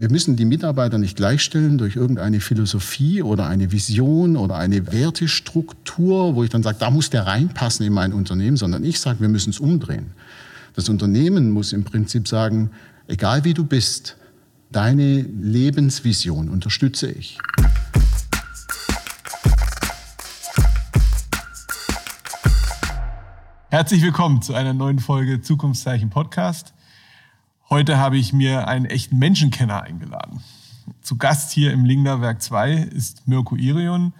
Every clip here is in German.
Wir müssen die Mitarbeiter nicht gleichstellen durch irgendeine Philosophie oder eine Vision oder eine Wertestruktur, wo ich dann sage, da muss der reinpassen in mein Unternehmen, sondern ich sage, wir müssen es umdrehen. Das Unternehmen muss im Prinzip sagen, egal wie du bist, deine Lebensvision unterstütze ich. Herzlich willkommen zu einer neuen Folge Zukunftszeichen Podcast. Heute habe ich mir einen echten Menschenkenner eingeladen. Zu Gast hier im Lingner Werk 2 ist Mirko Irion.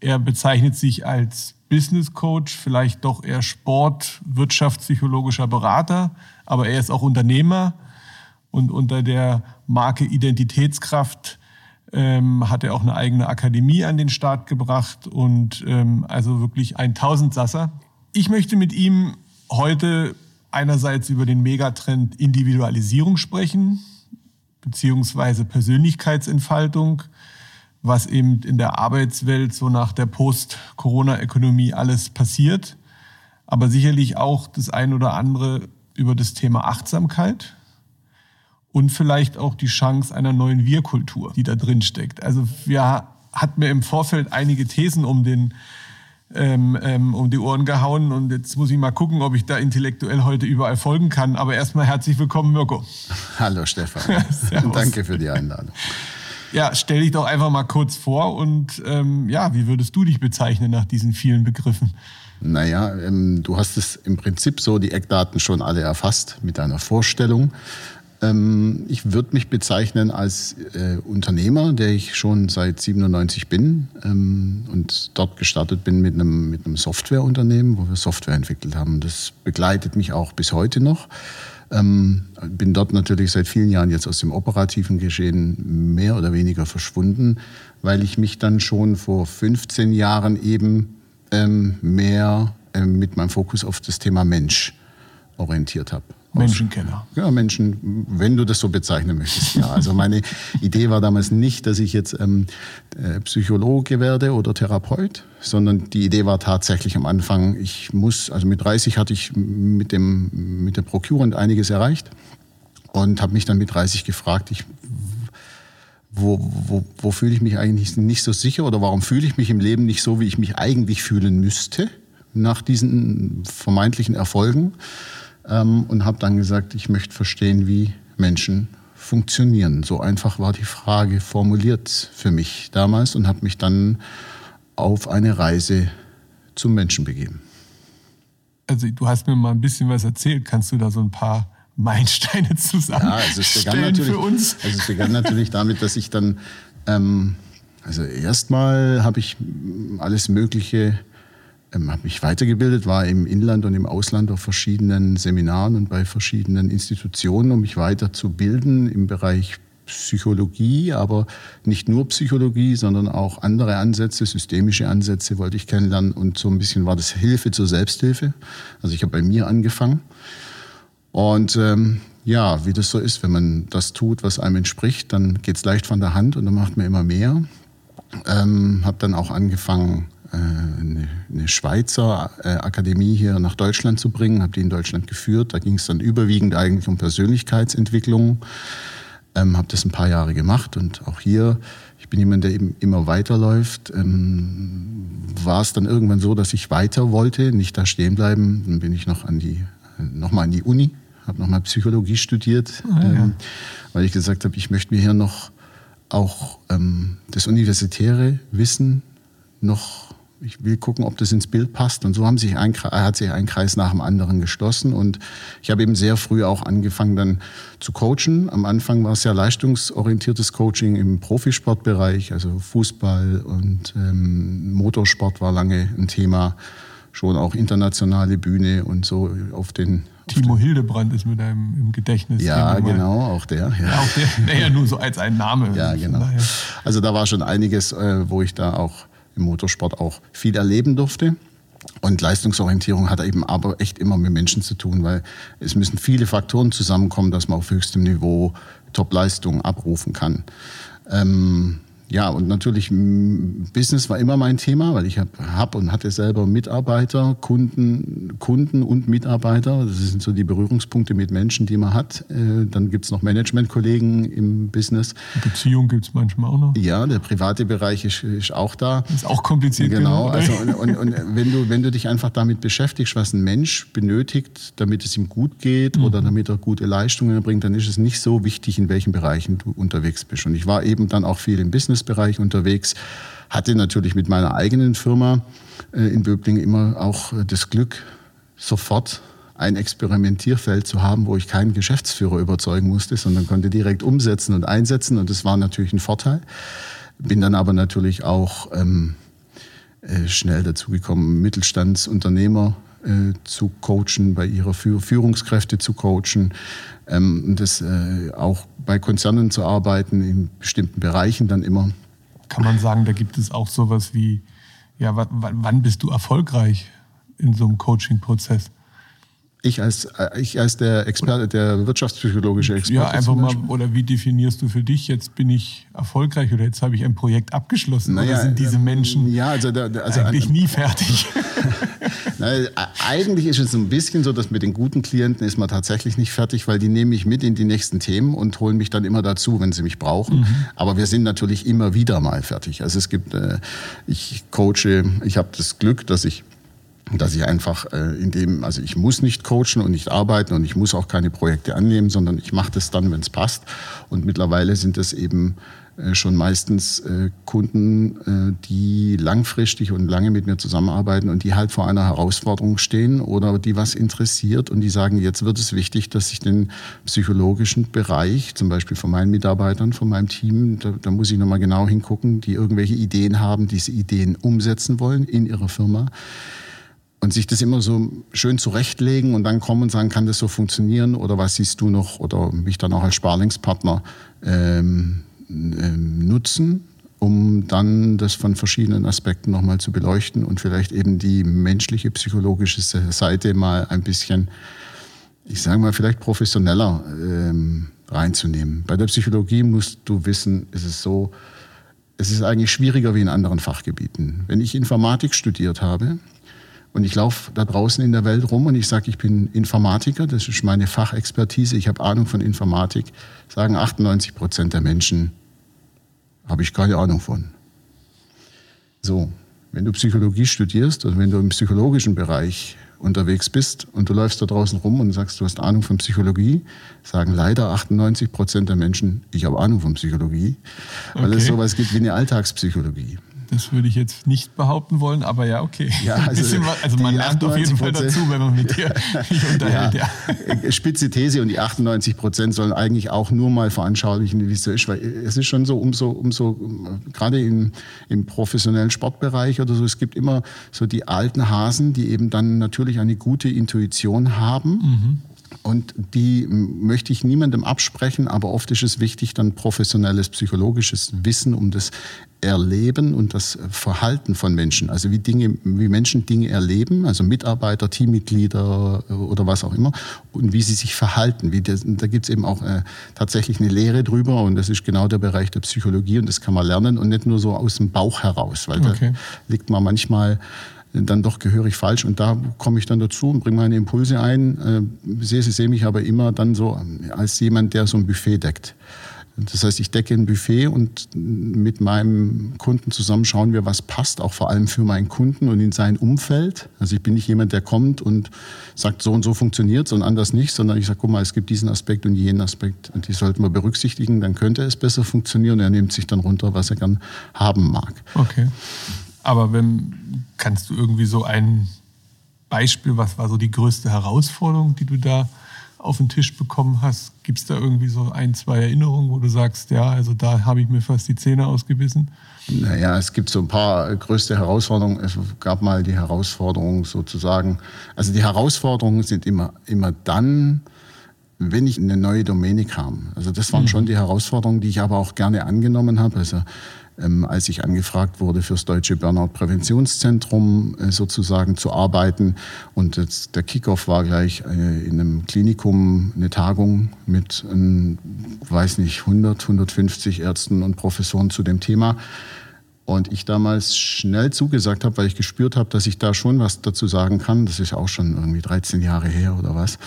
Er bezeichnet sich als Business Coach, vielleicht doch eher Sport, wirtschaftspsychologischer Berater, aber er ist auch Unternehmer und unter der Marke Identitätskraft ähm, hat er auch eine eigene Akademie an den Start gebracht und ähm, also wirklich ein Tausendsasser. Ich möchte mit ihm heute einerseits über den Megatrend Individualisierung sprechen, beziehungsweise Persönlichkeitsentfaltung, was eben in der Arbeitswelt so nach der Post-Corona-Ökonomie alles passiert, aber sicherlich auch das ein oder andere über das Thema Achtsamkeit und vielleicht auch die Chance einer neuen Wir-Kultur, die da drin steckt. Also wir hatten mir im Vorfeld einige Thesen um den ähm, ähm, um die Ohren gehauen und jetzt muss ich mal gucken, ob ich da intellektuell heute überall folgen kann. Aber erstmal herzlich willkommen, Mirko. Hallo Stefan. Danke für die Einladung. Ja, stell dich doch einfach mal kurz vor und ähm, ja, wie würdest du dich bezeichnen nach diesen vielen Begriffen? Naja, ähm, du hast es im Prinzip so die Eckdaten schon alle erfasst mit deiner Vorstellung. Ähm, ich würde mich bezeichnen als äh, Unternehmer, der ich schon seit 97 bin ähm, und dort gestartet bin mit einem, mit einem Softwareunternehmen, wo wir Software entwickelt haben. Das begleitet mich auch bis heute noch. Ähm, bin dort natürlich seit vielen Jahren jetzt aus dem operativen Geschehen mehr oder weniger verschwunden, weil ich mich dann schon vor 15 Jahren eben ähm, mehr ähm, mit meinem Fokus auf das Thema Mensch orientiert habe. Menschenkenner. Ja, Menschen, wenn du das so bezeichnen möchtest. Ja, also meine Idee war damals nicht, dass ich jetzt ähm, äh, Psychologe werde oder Therapeut, sondern die Idee war tatsächlich am Anfang, ich muss, also mit 30 hatte ich mit dem mit der Procurement einiges erreicht und habe mich dann mit 30 gefragt, ich wo, wo, wo fühle ich mich eigentlich nicht so sicher oder warum fühle ich mich im Leben nicht so, wie ich mich eigentlich fühlen müsste nach diesen vermeintlichen Erfolgen ähm, und habe dann gesagt, ich möchte verstehen, wie Menschen funktionieren. So einfach war die Frage formuliert für mich damals und habe mich dann auf eine Reise zum Menschen begeben. Also du hast mir mal ein bisschen was erzählt. Kannst du da so ein paar Meilensteine zusammenstellen ja, also für uns? Also es begann natürlich damit, dass ich dann, ähm, also erstmal habe ich alles Mögliche ähm, habe mich weitergebildet, war im Inland und im Ausland auf verschiedenen Seminaren und bei verschiedenen Institutionen, um mich weiterzubilden im Bereich Psychologie, aber nicht nur Psychologie, sondern auch andere Ansätze, systemische Ansätze wollte ich kennenlernen und so ein bisschen war das Hilfe zur Selbsthilfe. Also ich habe bei mir angefangen und ähm, ja, wie das so ist, wenn man das tut, was einem entspricht, dann geht es leicht von der Hand und dann macht man immer mehr. Ähm, habe dann auch angefangen, eine, eine Schweizer äh, Akademie hier nach Deutschland zu bringen, habe die in Deutschland geführt. Da ging es dann überwiegend eigentlich um Persönlichkeitsentwicklung. Ähm, habe das ein paar Jahre gemacht und auch hier, ich bin jemand, der eben immer weiterläuft. Ähm, war es dann irgendwann so, dass ich weiter wollte, nicht da stehen bleiben. Dann bin ich noch an die, noch mal an die Uni, habe noch mal Psychologie studiert, oh, ja. ähm, weil ich gesagt habe, ich möchte mir hier noch auch ähm, das universitäre Wissen noch ich will gucken, ob das ins Bild passt. Und so haben sich ein, hat sich ein Kreis nach dem anderen geschlossen. Und ich habe eben sehr früh auch angefangen dann zu coachen. Am Anfang war es ja leistungsorientiertes Coaching im Profisportbereich, also Fußball und ähm, Motorsport war lange ein Thema. Schon auch internationale Bühne und so auf den Timo Hildebrand ist mit einem im Gedächtnis. Ja, genau, auch der. Ja. ja auch der, naja, nur so als ein Name. Ja, genau. Also da war schon einiges, äh, wo ich da auch im Motorsport auch viel erleben durfte. Und Leistungsorientierung hat eben aber echt immer mit Menschen zu tun, weil es müssen viele Faktoren zusammenkommen, dass man auf höchstem Niveau Top-Leistung abrufen kann. Ähm, ja, und natürlich Business war immer mein Thema, weil ich habe hab und hatte selber Mitarbeiter, Kunden, Kunden und Mitarbeiter. Das sind so die Berührungspunkte mit Menschen, die man hat. Äh, dann gibt's noch Managementkollegen im Business. Beziehung gibt's manchmal auch noch. Ja, der private Bereich ist, ist auch da. Ist auch kompliziert. Genau. Also, und, und, und, wenn, du, wenn du dich einfach damit beschäftigst, was ein Mensch benötigt, damit es ihm gut geht mhm. oder damit er gute Leistungen erbringt, dann ist es nicht so wichtig, in welchen Bereichen du unterwegs bist. Und ich war eben dann auch viel im Business Businessbereich unterwegs, hatte natürlich mit meiner eigenen Firma äh, in Böblingen immer auch äh, das Glück, sofort ein Experimentierfeld zu haben, wo ich keinen Geschäftsführer überzeugen musste, sondern konnte direkt umsetzen und einsetzen. Und das war natürlich ein Vorteil. Bin dann aber natürlich auch ähm, äh, schnell dazu gekommen, Mittelstandsunternehmer äh, zu coachen, bei ihrer Führungskräfte zu coachen, ähm, das äh, auch bei Konzernen zu arbeiten, in bestimmten Bereichen dann immer. Kann man sagen, da gibt es auch sowas wie, ja, wann bist du erfolgreich in so einem Coaching-Prozess? Ich als, äh, ich als der Experte, der wirtschaftspsychologische Experte. Ja, einfach mal, oder wie definierst du für dich, jetzt bin ich erfolgreich oder jetzt habe ich ein Projekt abgeschlossen? Naja, oder sind diese Menschen ja, also, da, also eigentlich nie fertig? Na, eigentlich ist es ein bisschen so, dass mit den guten Klienten ist man tatsächlich nicht fertig, weil die nehme ich mit in die nächsten Themen und holen mich dann immer dazu, wenn sie mich brauchen. Mhm. Aber wir sind natürlich immer wieder mal fertig. Also es gibt, äh, ich coache, ich habe das Glück, dass ich dass ich einfach äh, in dem, also ich muss nicht coachen und nicht arbeiten und ich muss auch keine Projekte annehmen, sondern ich mache das dann, wenn es passt. Und mittlerweile sind es eben schon meistens äh, Kunden, äh, die langfristig und lange mit mir zusammenarbeiten und die halt vor einer Herausforderung stehen oder die was interessiert und die sagen, jetzt wird es wichtig, dass ich den psychologischen Bereich, zum Beispiel von meinen Mitarbeitern, von meinem Team, da, da muss ich nochmal genau hingucken, die irgendwelche Ideen haben, diese Ideen umsetzen wollen in ihrer Firma und sich das immer so schön zurechtlegen und dann kommen und sagen, kann das so funktionieren oder was siehst du noch oder mich dann auch als Sparlingspartner ähm, nutzen, um dann das von verschiedenen Aspekten nochmal zu beleuchten und vielleicht eben die menschliche, psychologische Seite mal ein bisschen, ich sage mal, vielleicht professioneller ähm, reinzunehmen. Bei der Psychologie musst du wissen, ist es so, es ist eigentlich schwieriger wie in anderen Fachgebieten. Wenn ich Informatik studiert habe, und ich laufe da draußen in der Welt rum und ich sage, ich bin Informatiker, das ist meine Fachexpertise, ich habe Ahnung von Informatik, sagen 98 Prozent der Menschen, habe ich keine Ahnung von. So, wenn du Psychologie studierst oder wenn du im psychologischen Bereich unterwegs bist und du läufst da draußen rum und sagst, du hast Ahnung von Psychologie, sagen leider 98 Prozent der Menschen, ich habe Ahnung von Psychologie, weil okay. es sowas gibt wie eine Alltagspsychologie. Das würde ich jetzt nicht behaupten wollen, aber ja, okay. Ja, also, also man lernt auf jeden Fall dazu, wenn man mit dir sich unterhält. Ja. ja. Spitze These und die 98 Prozent sollen eigentlich auch nur mal veranschaulichen, wie es so ist, weil es ist schon so, umso, umso gerade im, im professionellen Sportbereich oder so, es gibt immer so die alten Hasen, die eben dann natürlich eine gute Intuition haben. Mhm und die möchte ich niemandem absprechen, aber oft ist es wichtig, dann professionelles psychologisches Wissen um das Erleben und das Verhalten von Menschen, also wie Dinge, wie Menschen Dinge erleben, also Mitarbeiter, Teammitglieder oder was auch immer, und wie sie sich verhalten. Wie das, da gibt es eben auch äh, tatsächlich eine Lehre drüber und das ist genau der Bereich der Psychologie und das kann man lernen und nicht nur so aus dem Bauch heraus, weil okay. da liegt man manchmal dann doch gehörig falsch. Und da komme ich dann dazu und bringe meine Impulse ein. Äh, sehe, sie sehe mich aber immer dann so als jemand, der so ein Buffet deckt. Das heißt, ich decke ein Buffet und mit meinem Kunden zusammen schauen wir, was passt, auch vor allem für meinen Kunden und in sein Umfeld. Also ich bin nicht jemand, der kommt und sagt, so und so funktioniert es und anders nicht, sondern ich sage, guck mal, es gibt diesen Aspekt und jenen Aspekt und die sollten wir berücksichtigen, dann könnte es besser funktionieren. Er nimmt sich dann runter, was er gern haben mag. Okay. Aber wenn, kannst du irgendwie so ein Beispiel, was war so die größte Herausforderung, die du da auf den Tisch bekommen hast? Gibt es da irgendwie so ein, zwei Erinnerungen, wo du sagst, ja, also da habe ich mir fast die Zähne ausgebissen? Naja, es gibt so ein paar größte Herausforderungen. Es gab mal die Herausforderung sozusagen, also die Herausforderungen sind immer, immer dann, wenn ich in eine neue Domäne kam. Also das waren mhm. schon die Herausforderungen, die ich aber auch gerne angenommen habe. Also ähm, als ich angefragt wurde, fürs Deutsche Burnout-Präventionszentrum äh, sozusagen zu arbeiten. Und jetzt, der Kickoff war gleich äh, in einem Klinikum eine Tagung mit, ähm, weiß nicht, 100, 150 Ärzten und Professoren zu dem Thema. Und ich damals schnell zugesagt habe, weil ich gespürt habe, dass ich da schon was dazu sagen kann. Das ist auch schon irgendwie 13 Jahre her oder was.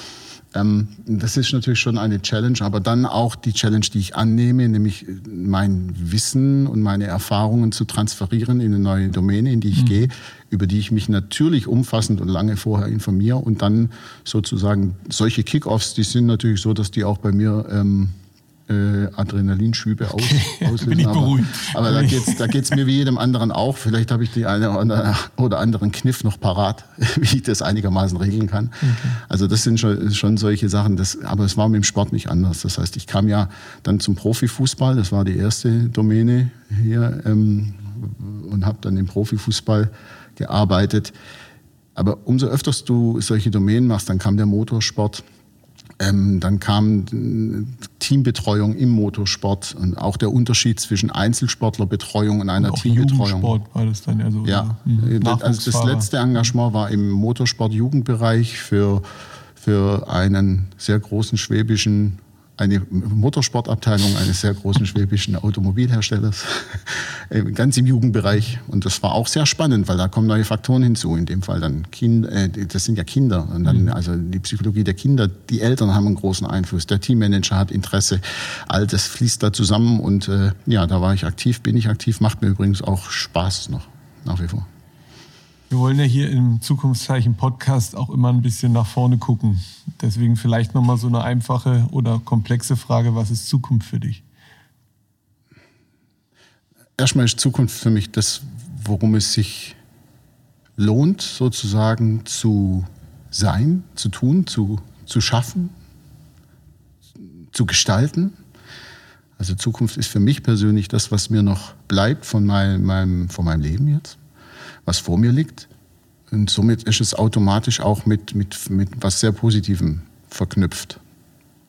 Ähm, das ist natürlich schon eine Challenge, aber dann auch die Challenge, die ich annehme, nämlich mein Wissen und meine Erfahrungen zu transferieren in eine neue Domäne, in die ich mhm. gehe, über die ich mich natürlich umfassend und lange vorher informiere und dann sozusagen solche Kickoffs, die sind natürlich so, dass die auch bei mir ähm, äh, Adrenalinschübe aus, auslösen. Bin ich beruhigt. Aber, aber da geht's, da geht's mir wie jedem anderen auch. Vielleicht habe ich die eine oder anderen Kniff noch parat, wie ich das einigermaßen regeln kann. Okay. Also das sind schon, schon solche Sachen. Das, aber es war mit dem Sport nicht anders. Das heißt, ich kam ja dann zum Profifußball. Das war die erste Domäne hier ähm, und habe dann im Profifußball gearbeitet. Aber umso öfters du solche Domänen machst, dann kam der Motorsport ähm, dann kam äh, Teambetreuung im Motorsport und auch der Unterschied zwischen Einzelsportlerbetreuung und einer und Teambetreuung. Jugendsport war das dann ja so. Ja, mhm. also das letzte Engagement war im Motorsport-Jugendbereich für, für einen sehr großen schwäbischen eine Motorsportabteilung eines sehr großen schwäbischen Automobilherstellers, äh, ganz im Jugendbereich. Und das war auch sehr spannend, weil da kommen neue Faktoren hinzu. In dem Fall dann Kinder, äh, das sind ja Kinder. Und dann, mhm. also die Psychologie der Kinder, die Eltern haben einen großen Einfluss. Der Teammanager hat Interesse. All das fließt da zusammen. Und äh, ja, da war ich aktiv, bin ich aktiv, macht mir übrigens auch Spaß noch, nach wie vor. Wir wollen ja hier im Zukunftszeichen Podcast auch immer ein bisschen nach vorne gucken. Deswegen vielleicht nochmal so eine einfache oder komplexe Frage, was ist Zukunft für dich? Erstmal ist Zukunft für mich das, worum es sich lohnt, sozusagen zu sein, zu tun, zu, zu schaffen, zu gestalten. Also Zukunft ist für mich persönlich das, was mir noch bleibt von meinem, meinem, von meinem Leben jetzt was vor mir liegt. Und somit ist es automatisch auch mit, mit, mit was sehr Positivem verknüpft.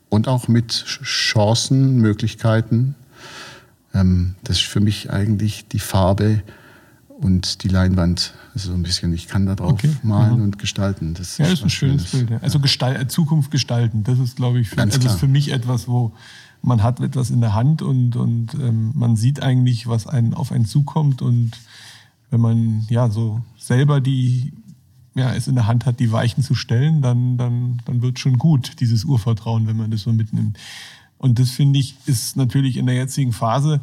Und auch mit Chancen, Möglichkeiten. Ähm, das ist für mich eigentlich die Farbe und die Leinwand. Also so ein bisschen, ich kann da drauf okay. malen mhm. und gestalten. Das ja, ist, ist ein schönes Bild. Ja. Also Gestalt, äh, Zukunft gestalten, das ist, glaube ich, für, also für mich etwas, wo man hat etwas in der Hand und, und ähm, man sieht eigentlich, was einen auf einen zukommt und wenn man ja so selber die ja, es in der Hand hat, die Weichen zu stellen, dann, dann, dann wird schon gut, dieses Urvertrauen, wenn man das so mitnimmt. Und das finde ich, ist natürlich in der jetzigen Phase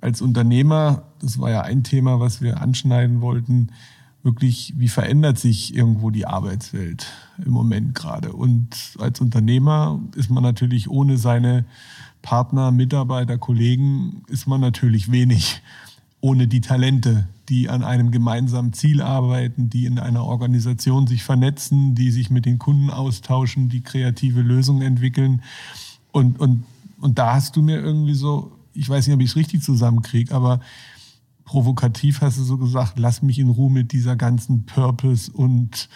als Unternehmer, das war ja ein Thema, was wir anschneiden wollten, wirklich, wie verändert sich irgendwo die Arbeitswelt im Moment gerade. Und als Unternehmer ist man natürlich ohne seine Partner, Mitarbeiter, Kollegen, ist man natürlich wenig ohne die Talente, die an einem gemeinsamen Ziel arbeiten, die in einer Organisation sich vernetzen, die sich mit den Kunden austauschen, die kreative Lösungen entwickeln. Und, und, und da hast du mir irgendwie so, ich weiß nicht, ob ich es richtig zusammenkriege, aber provokativ hast du so gesagt, lass mich in Ruhe mit dieser ganzen Purpose und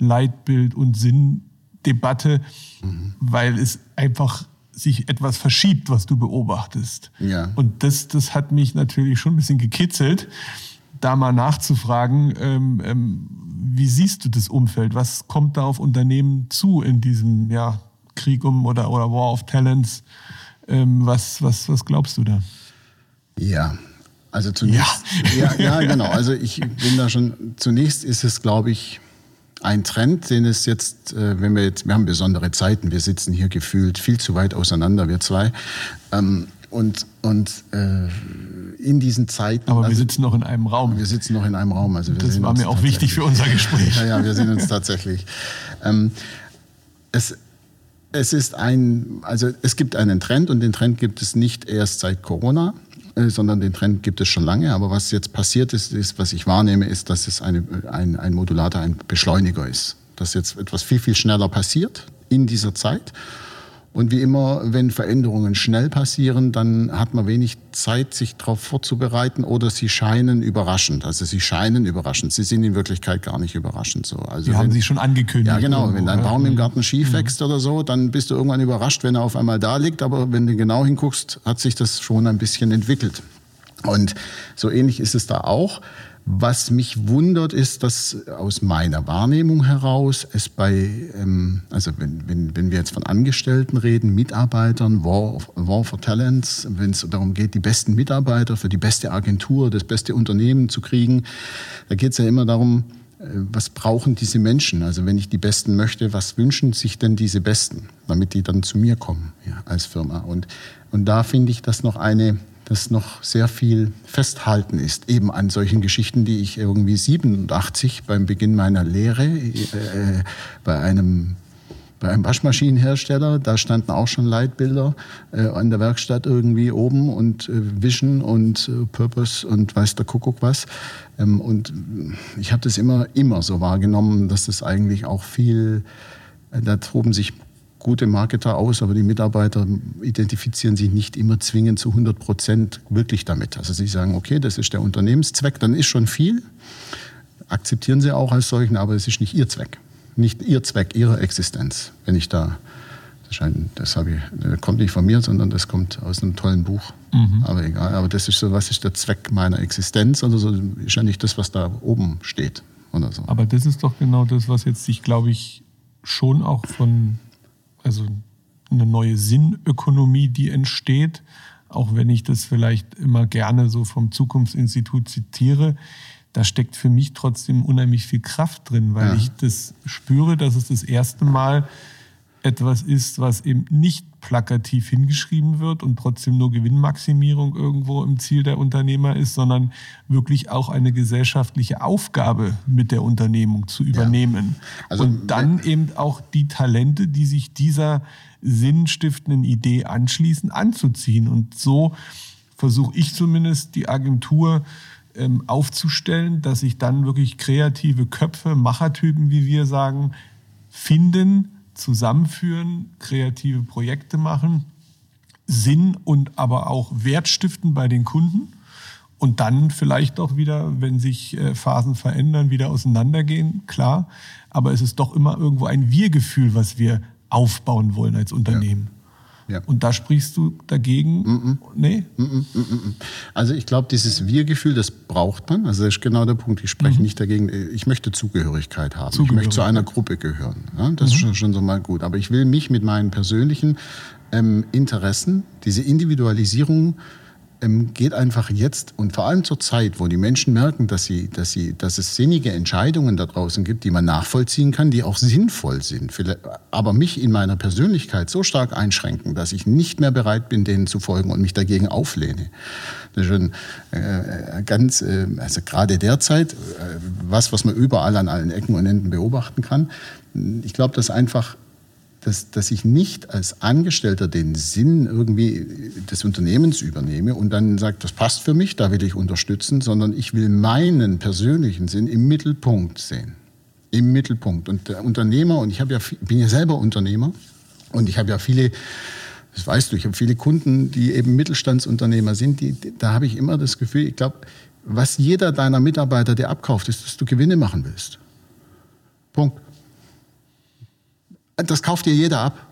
Leitbild und Sinndebatte, mhm. weil es einfach sich etwas verschiebt, was du beobachtest. Ja. Und das, das hat mich natürlich schon ein bisschen gekitzelt, da mal nachzufragen, ähm, ähm, wie siehst du das Umfeld? Was kommt da auf Unternehmen zu in diesem ja, Krieg um oder, oder War of Talents? Ähm, was, was, was glaubst du da? Ja, also zunächst. Ja. ja, ja, genau. Also ich bin da schon, zunächst ist es, glaube ich, ein Trend, den es jetzt, äh, wenn wir jetzt, wir haben besondere Zeiten, wir sitzen hier gefühlt viel zu weit auseinander, wir zwei. Ähm, und und äh, in diesen Zeiten. Aber wir also, sitzen noch in einem Raum. Wir sitzen noch in einem Raum. Also wir das war mir auch wichtig für unser Gespräch. ja, ja, wir sehen uns tatsächlich. Ähm, es, es ist ein, also es gibt einen Trend und den Trend gibt es nicht erst seit Corona. Äh, sondern den Trend gibt es schon lange. Aber was jetzt passiert ist, ist was ich wahrnehme, ist, dass es eine, ein, ein Modulator, ein Beschleuniger ist. Dass jetzt etwas viel, viel schneller passiert in dieser Zeit und wie immer, wenn Veränderungen schnell passieren, dann hat man wenig Zeit, sich darauf vorzubereiten oder sie scheinen überraschend. Also sie scheinen überraschend. Sie sind in Wirklichkeit gar nicht überraschend so. Also die haben sie schon angekündigt. Ja, genau. Irgendwo, wenn dein Baum im Garten schief mhm. wächst mhm. oder so, dann bist du irgendwann überrascht, wenn er auf einmal da liegt. Aber wenn du genau hinguckst, hat sich das schon ein bisschen entwickelt. Und so ähnlich ist es da auch. Was mich wundert, ist, dass aus meiner Wahrnehmung heraus es bei, ähm, also wenn, wenn, wenn wir jetzt von Angestellten reden, Mitarbeitern, War, War for Talents, wenn es darum geht, die besten Mitarbeiter für die beste Agentur, das beste Unternehmen zu kriegen, da geht es ja immer darum, äh, was brauchen diese Menschen? Also wenn ich die Besten möchte, was wünschen sich denn diese Besten, damit die dann zu mir kommen ja, als Firma? Und, und da finde ich das noch eine dass noch sehr viel Festhalten ist, eben an solchen Geschichten, die ich irgendwie 87 beim Beginn meiner Lehre äh, bei einem bei einem Waschmaschinenhersteller, da standen auch schon Leitbilder äh, an der Werkstatt irgendwie oben und äh, Vision und äh, Purpose und weiß der Kuckuck was. Ähm, und ich habe das immer, immer so wahrgenommen, dass das eigentlich auch viel, äh, da toben sich gute Marketer aus, aber die Mitarbeiter identifizieren sich nicht immer zwingend zu 100 Prozent wirklich damit. Also sie sagen, okay, das ist der Unternehmenszweck, dann ist schon viel, akzeptieren sie auch als solchen, aber es ist nicht ihr Zweck, nicht ihr Zweck, ihre Existenz. Wenn ich da, das, ich, das kommt nicht von mir, sondern das kommt aus einem tollen Buch. Mhm. Aber egal, aber das ist so, was ist der Zweck meiner Existenz? Also so ist ja nicht das, was da oben steht. Oder so. Aber das ist doch genau das, was jetzt sich, glaube ich, schon auch von also eine neue Sinnökonomie, die entsteht, auch wenn ich das vielleicht immer gerne so vom Zukunftsinstitut zitiere, da steckt für mich trotzdem unheimlich viel Kraft drin, weil ja. ich das spüre, dass es das erste Mal etwas ist, was eben nicht plakativ hingeschrieben wird und trotzdem nur Gewinnmaximierung irgendwo im Ziel der Unternehmer ist, sondern wirklich auch eine gesellschaftliche Aufgabe mit der Unternehmung zu übernehmen. Ja. Also, und dann eben auch die Talente, die sich dieser sinnstiftenden Idee anschließen, anzuziehen. Und so versuche ich zumindest die Agentur ähm, aufzustellen, dass sich dann wirklich kreative Köpfe, Machertypen, wie wir sagen, finden, zusammenführen, kreative Projekte machen, Sinn und aber auch Wert stiften bei den Kunden und dann vielleicht auch wieder, wenn sich äh, Phasen verändern, wieder auseinandergehen, klar. Aber es ist doch immer irgendwo ein Wir-Gefühl, was wir aufbauen wollen als Unternehmen. Ja. Und da sprichst du dagegen? Mm -mm. Nee? Mm also ich glaube, dieses Wir-Gefühl, das braucht man. Also das ist genau der Punkt. Ich spreche mhm. nicht dagegen. Ich möchte Zugehörigkeit haben. Zugehörigkeit. Ich möchte zu einer Gruppe gehören. Ja, das mhm. ist schon, schon so mal gut. Aber ich will mich mit meinen persönlichen ähm, Interessen, diese Individualisierung ähm, geht einfach jetzt und vor allem zur Zeit, wo die Menschen merken, dass, sie, dass, sie, dass es sinnige Entscheidungen da draußen gibt, die man nachvollziehen kann, die auch sinnvoll sind, aber mich in meiner Persönlichkeit so stark einschränken, dass ich nicht mehr bereit bin, denen zu folgen und mich dagegen auflehne. Das ist schon äh, ganz, äh, also gerade derzeit, äh, was, was man überall an allen Ecken und Enden beobachten kann. Ich glaube, dass einfach dass, dass ich nicht als Angestellter den Sinn irgendwie des Unternehmens übernehme und dann sage, das passt für mich, da will ich unterstützen, sondern ich will meinen persönlichen Sinn im Mittelpunkt sehen. Im Mittelpunkt. Und der Unternehmer, und ich ja, bin ja selber Unternehmer und ich habe ja viele das weißt du, ich habe viele Kunden, die eben Mittelstandsunternehmer sind, die, da habe ich immer das Gefühl, ich glaube, was jeder deiner Mitarbeiter dir abkauft, ist, dass du Gewinne machen willst. Punkt. Das kauft dir jeder ab.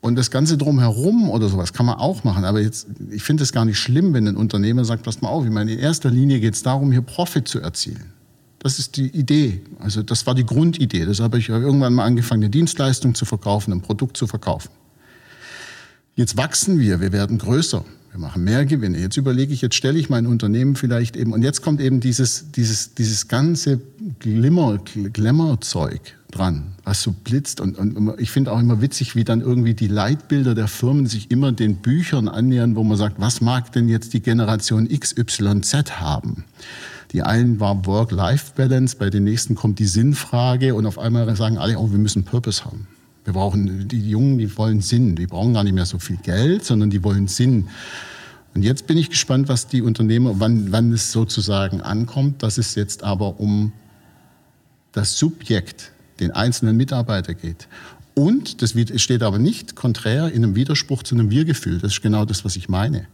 Und das Ganze drumherum oder sowas kann man auch machen. Aber jetzt, ich finde es gar nicht schlimm, wenn ein Unternehmer sagt, pass mal auf, ich meine, in erster Linie geht es darum, hier Profit zu erzielen. Das ist die Idee. Also das war die Grundidee. Das habe ich irgendwann mal angefangen, eine Dienstleistung zu verkaufen, ein Produkt zu verkaufen. Jetzt wachsen wir, wir werden größer, wir machen mehr Gewinne. Jetzt überlege ich, jetzt stelle ich mein Unternehmen vielleicht eben, und jetzt kommt eben dieses, dieses, dieses ganze Glimmer, Glamour-Zeug dran, was so blitzt. Und, und ich finde auch immer witzig, wie dann irgendwie die Leitbilder der Firmen sich immer den Büchern annähern, wo man sagt, was mag denn jetzt die Generation XYZ haben? Die einen war Work-Life-Balance, bei den nächsten kommt die Sinnfrage und auf einmal sagen alle, oh, wir müssen Purpose haben. Wir brauchen, die Jungen, die wollen Sinn. Die brauchen gar nicht mehr so viel Geld, sondern die wollen Sinn. Und jetzt bin ich gespannt, was die Unternehmer, wann, wann es sozusagen ankommt, dass es jetzt aber um das Subjekt den einzelnen Mitarbeiter geht. Und, das steht aber nicht konträr in einem Widerspruch zu einem Wir-Gefühl. Das ist genau das, was ich meine.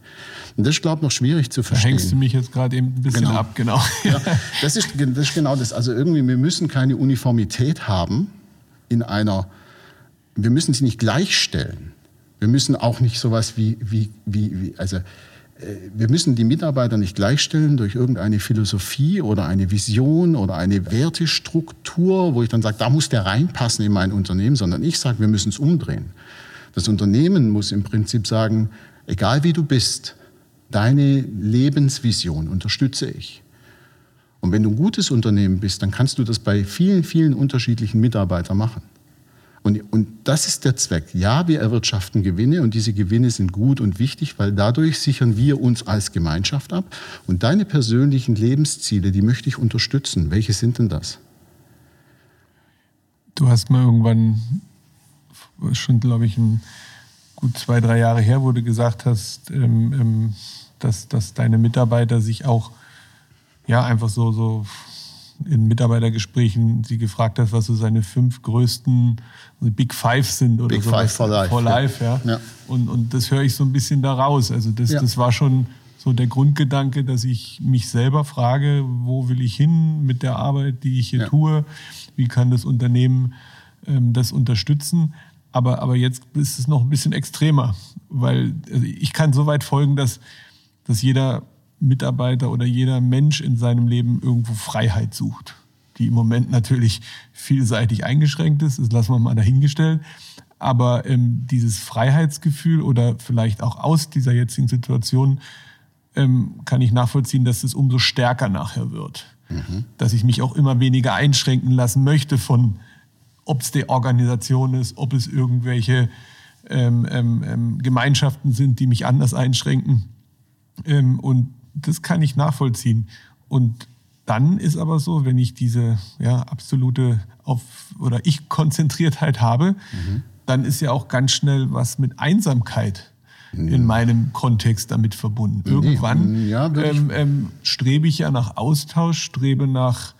Und das ist, glaube ich, noch schwierig zu verstehen. Da hängst du mich jetzt gerade eben ein bisschen genau. ab, genau. Ja, das, ist, das ist genau das. Also irgendwie, wir müssen keine Uniformität haben in einer, wir müssen sie nicht gleichstellen. Wir müssen auch nicht sowas wie, wie, wie, wie also wir müssen die Mitarbeiter nicht gleichstellen durch irgendeine Philosophie oder eine Vision oder eine Wertestruktur, wo ich dann sage, da muss der reinpassen in mein Unternehmen, sondern ich sage, wir müssen es umdrehen. Das Unternehmen muss im Prinzip sagen, egal wie du bist, deine Lebensvision unterstütze ich. Und wenn du ein gutes Unternehmen bist, dann kannst du das bei vielen, vielen unterschiedlichen Mitarbeitern machen. Und, und das ist der Zweck. Ja, wir erwirtschaften Gewinne und diese Gewinne sind gut und wichtig, weil dadurch sichern wir uns als Gemeinschaft ab. Und deine persönlichen Lebensziele, die möchte ich unterstützen. Welche sind denn das? Du hast mal irgendwann, schon glaube ich, ein, gut zwei, drei Jahre her, wo du gesagt hast, ähm, ähm, dass, dass deine Mitarbeiter sich auch ja einfach so, so in Mitarbeitergesprächen sie gefragt hast, was so seine fünf größten also Big Five sind oder Big so. Five for Life. For life ja. ja. Und, und das höre ich so ein bisschen daraus. Also das, ja. das war schon so der Grundgedanke, dass ich mich selber frage, wo will ich hin mit der Arbeit, die ich hier ja. tue? Wie kann das Unternehmen ähm, das unterstützen? Aber, aber jetzt ist es noch ein bisschen extremer, weil also ich kann so weit folgen, dass, dass jeder Mitarbeiter oder jeder Mensch in seinem Leben irgendwo Freiheit sucht, die im Moment natürlich vielseitig eingeschränkt ist, das lassen wir mal dahingestellt. Aber ähm, dieses Freiheitsgefühl oder vielleicht auch aus dieser jetzigen Situation ähm, kann ich nachvollziehen, dass es umso stärker nachher wird. Mhm. Dass ich mich auch immer weniger einschränken lassen möchte von, ob es die Organisation ist, ob es irgendwelche ähm, ähm, ähm Gemeinschaften sind, die mich anders einschränken. Ähm, und das kann ich nachvollziehen. Und dann ist aber so, wenn ich diese ja, absolute auf oder ich Konzentriertheit habe, mhm. dann ist ja auch ganz schnell was mit Einsamkeit in mhm. meinem Kontext damit verbunden. Irgendwann ja, ähm, ähm, strebe ich ja nach Austausch, strebe nach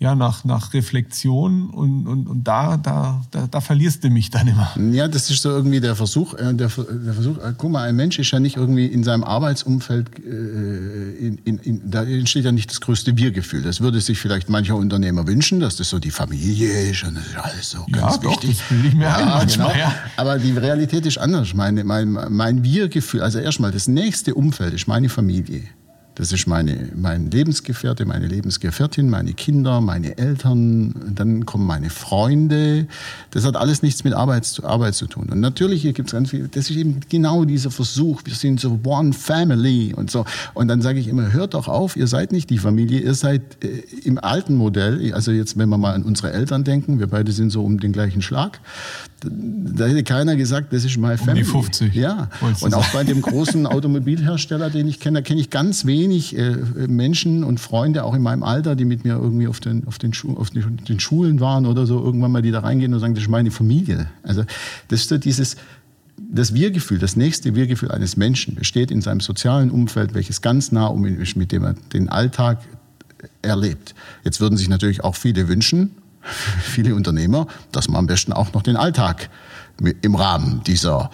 ja, nach, nach Reflexion und, und, und da, da, da, da verlierst du mich dann immer. Ja, das ist so irgendwie der Versuch, äh, der, der Versuch, äh, guck mal, ein Mensch ist ja nicht irgendwie in seinem Arbeitsumfeld, äh, in, in, in, da entsteht ja nicht das größte Wir-Gefühl. Das würde sich vielleicht mancher Unternehmer wünschen, dass das so die Familie ist und das ist alles so ganz ja, wichtig. Doch, das will ich mir ja, ein manchmal, genau. ja. Aber die Realität ist anders. Meine, mein, mein Wir-Gefühl, also erstmal das nächste Umfeld ist meine Familie. Das ist meine, mein Lebensgefährte, meine Lebensgefährtin, meine Kinder, meine Eltern, dann kommen meine Freunde. Das hat alles nichts mit Arbeit zu, Arbeit zu tun. Und natürlich gibt es ganz viel, das ist eben genau dieser Versuch, wir sind so one family und so. Und dann sage ich immer, hört doch auf, ihr seid nicht die Familie, ihr seid äh, im alten Modell, also jetzt, wenn wir mal an unsere Eltern denken, wir beide sind so um den gleichen Schlag, da hätte keiner gesagt, das ist my family. Um die 50. Ja. Und auch bei dem großen Automobilhersteller, den ich kenne, da kenne ich ganz wenig äh, Menschen und Freunde, auch in meinem Alter, die mit mir irgendwie auf den, auf, den auf den Schulen waren oder so, irgendwann mal die da reingehen und sagen, das ist meine Familie. Also das ist so dieses, das Wir-Gefühl, das nächste Wir-Gefühl eines Menschen besteht in seinem sozialen Umfeld, welches ganz nah um ihn ist, mit dem er den Alltag erlebt. Jetzt würden sich natürlich auch viele wünschen, viele Unternehmer, dass man am besten auch noch den Alltag im Rahmen dieser,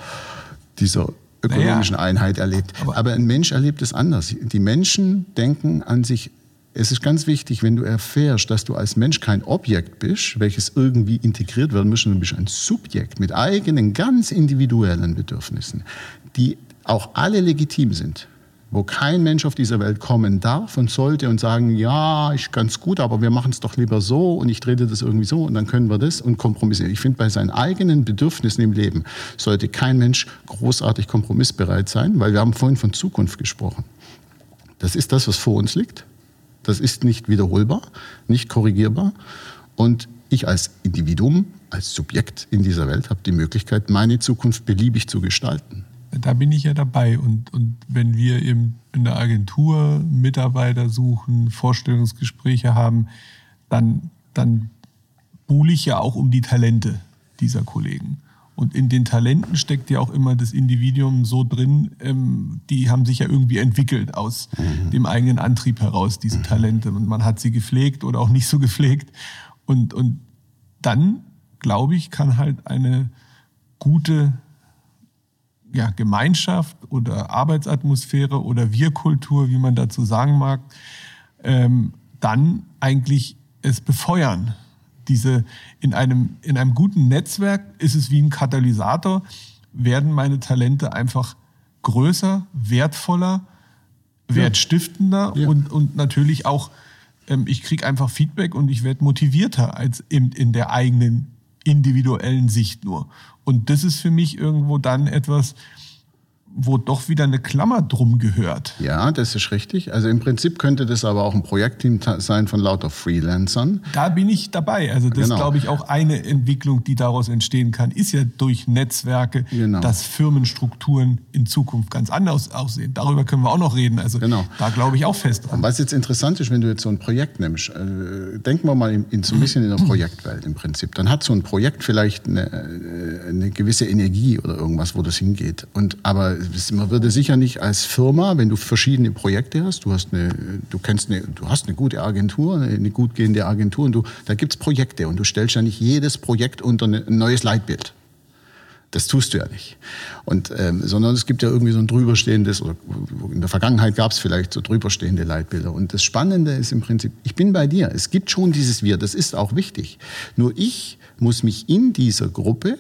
dieser ökonomischen naja, Einheit erlebt. Aber, aber ein Mensch erlebt es anders. Die Menschen denken an sich es ist ganz wichtig, wenn du erfährst, dass du als Mensch kein Objekt bist, welches irgendwie integriert werden muss, sondern du bist ein Subjekt mit eigenen, ganz individuellen Bedürfnissen, die auch alle legitim sind wo kein Mensch auf dieser Welt kommen darf und sollte und sagen, ja, ist ganz gut, aber wir machen es doch lieber so und ich drehe das irgendwie so und dann können wir das und kompromissieren. Ich finde, bei seinen eigenen Bedürfnissen im Leben sollte kein Mensch großartig kompromissbereit sein, weil wir haben vorhin von Zukunft gesprochen. Das ist das, was vor uns liegt. Das ist nicht wiederholbar, nicht korrigierbar. Und ich als Individuum, als Subjekt in dieser Welt habe die Möglichkeit, meine Zukunft beliebig zu gestalten da bin ich ja dabei. Und, und wenn wir eben in der Agentur Mitarbeiter suchen, Vorstellungsgespräche haben, dann, dann buhle ich ja auch um die Talente dieser Kollegen. Und in den Talenten steckt ja auch immer das Individuum so drin, ähm, die haben sich ja irgendwie entwickelt aus mhm. dem eigenen Antrieb heraus, diese mhm. Talente. Und man hat sie gepflegt oder auch nicht so gepflegt. Und, und dann, glaube ich, kann halt eine gute ja, Gemeinschaft oder Arbeitsatmosphäre oder Wir-Kultur, wie man dazu sagen mag, ähm, dann eigentlich es befeuern. Diese in einem, in einem guten Netzwerk ist es wie ein Katalysator, werden meine Talente einfach größer, wertvoller wertstiftender Ja. und, und natürlich auch, ähm, ich kriege einfach Feedback und ich werde motivierter als in, in der eigenen individuellen Sicht nur. Und das ist für mich irgendwo dann etwas, wo doch wieder eine Klammer drum gehört. Ja, das ist richtig. Also im Prinzip könnte das aber auch ein Projektteam sein von lauter Freelancern. Da bin ich dabei. Also das Genau. glaube ich auch eine Entwicklung, die daraus entstehen kann, ist ja durch Netzwerke, Genau. dass Firmenstrukturen in Zukunft ganz anders aussehen. Darüber können wir auch noch reden. Also Genau. da glaube ich auch fest dran. Und was jetzt interessant ist, wenn du jetzt so ein Projekt nimmst, äh, denken wir mal in, in so ein bisschen in der Projektwelt im Prinzip. Dann hat so ein Projekt vielleicht eine, äh, eine gewisse Energie oder irgendwas, wo das hingeht. Und aber man würde sicher nicht als Firma, wenn du verschiedene Projekte hast, du hast eine, du kennst eine, du hast eine gute Agentur, eine, gut gehende Agentur und du, da gibt's Projekte und du stellst ja nicht jedes Projekt unter eine, ein neues Leitbild. Das tust du ja nicht. Und, ähm, sondern es gibt ja irgendwie so ein drüberstehendes, oder in der Vergangenheit gab es vielleicht so drüberstehende Leitbilder. Und das Spannende ist im Prinzip, ich bin bei dir. Es gibt schon dieses Wir, das ist auch wichtig. Nur ich muss mich in dieser Gruppe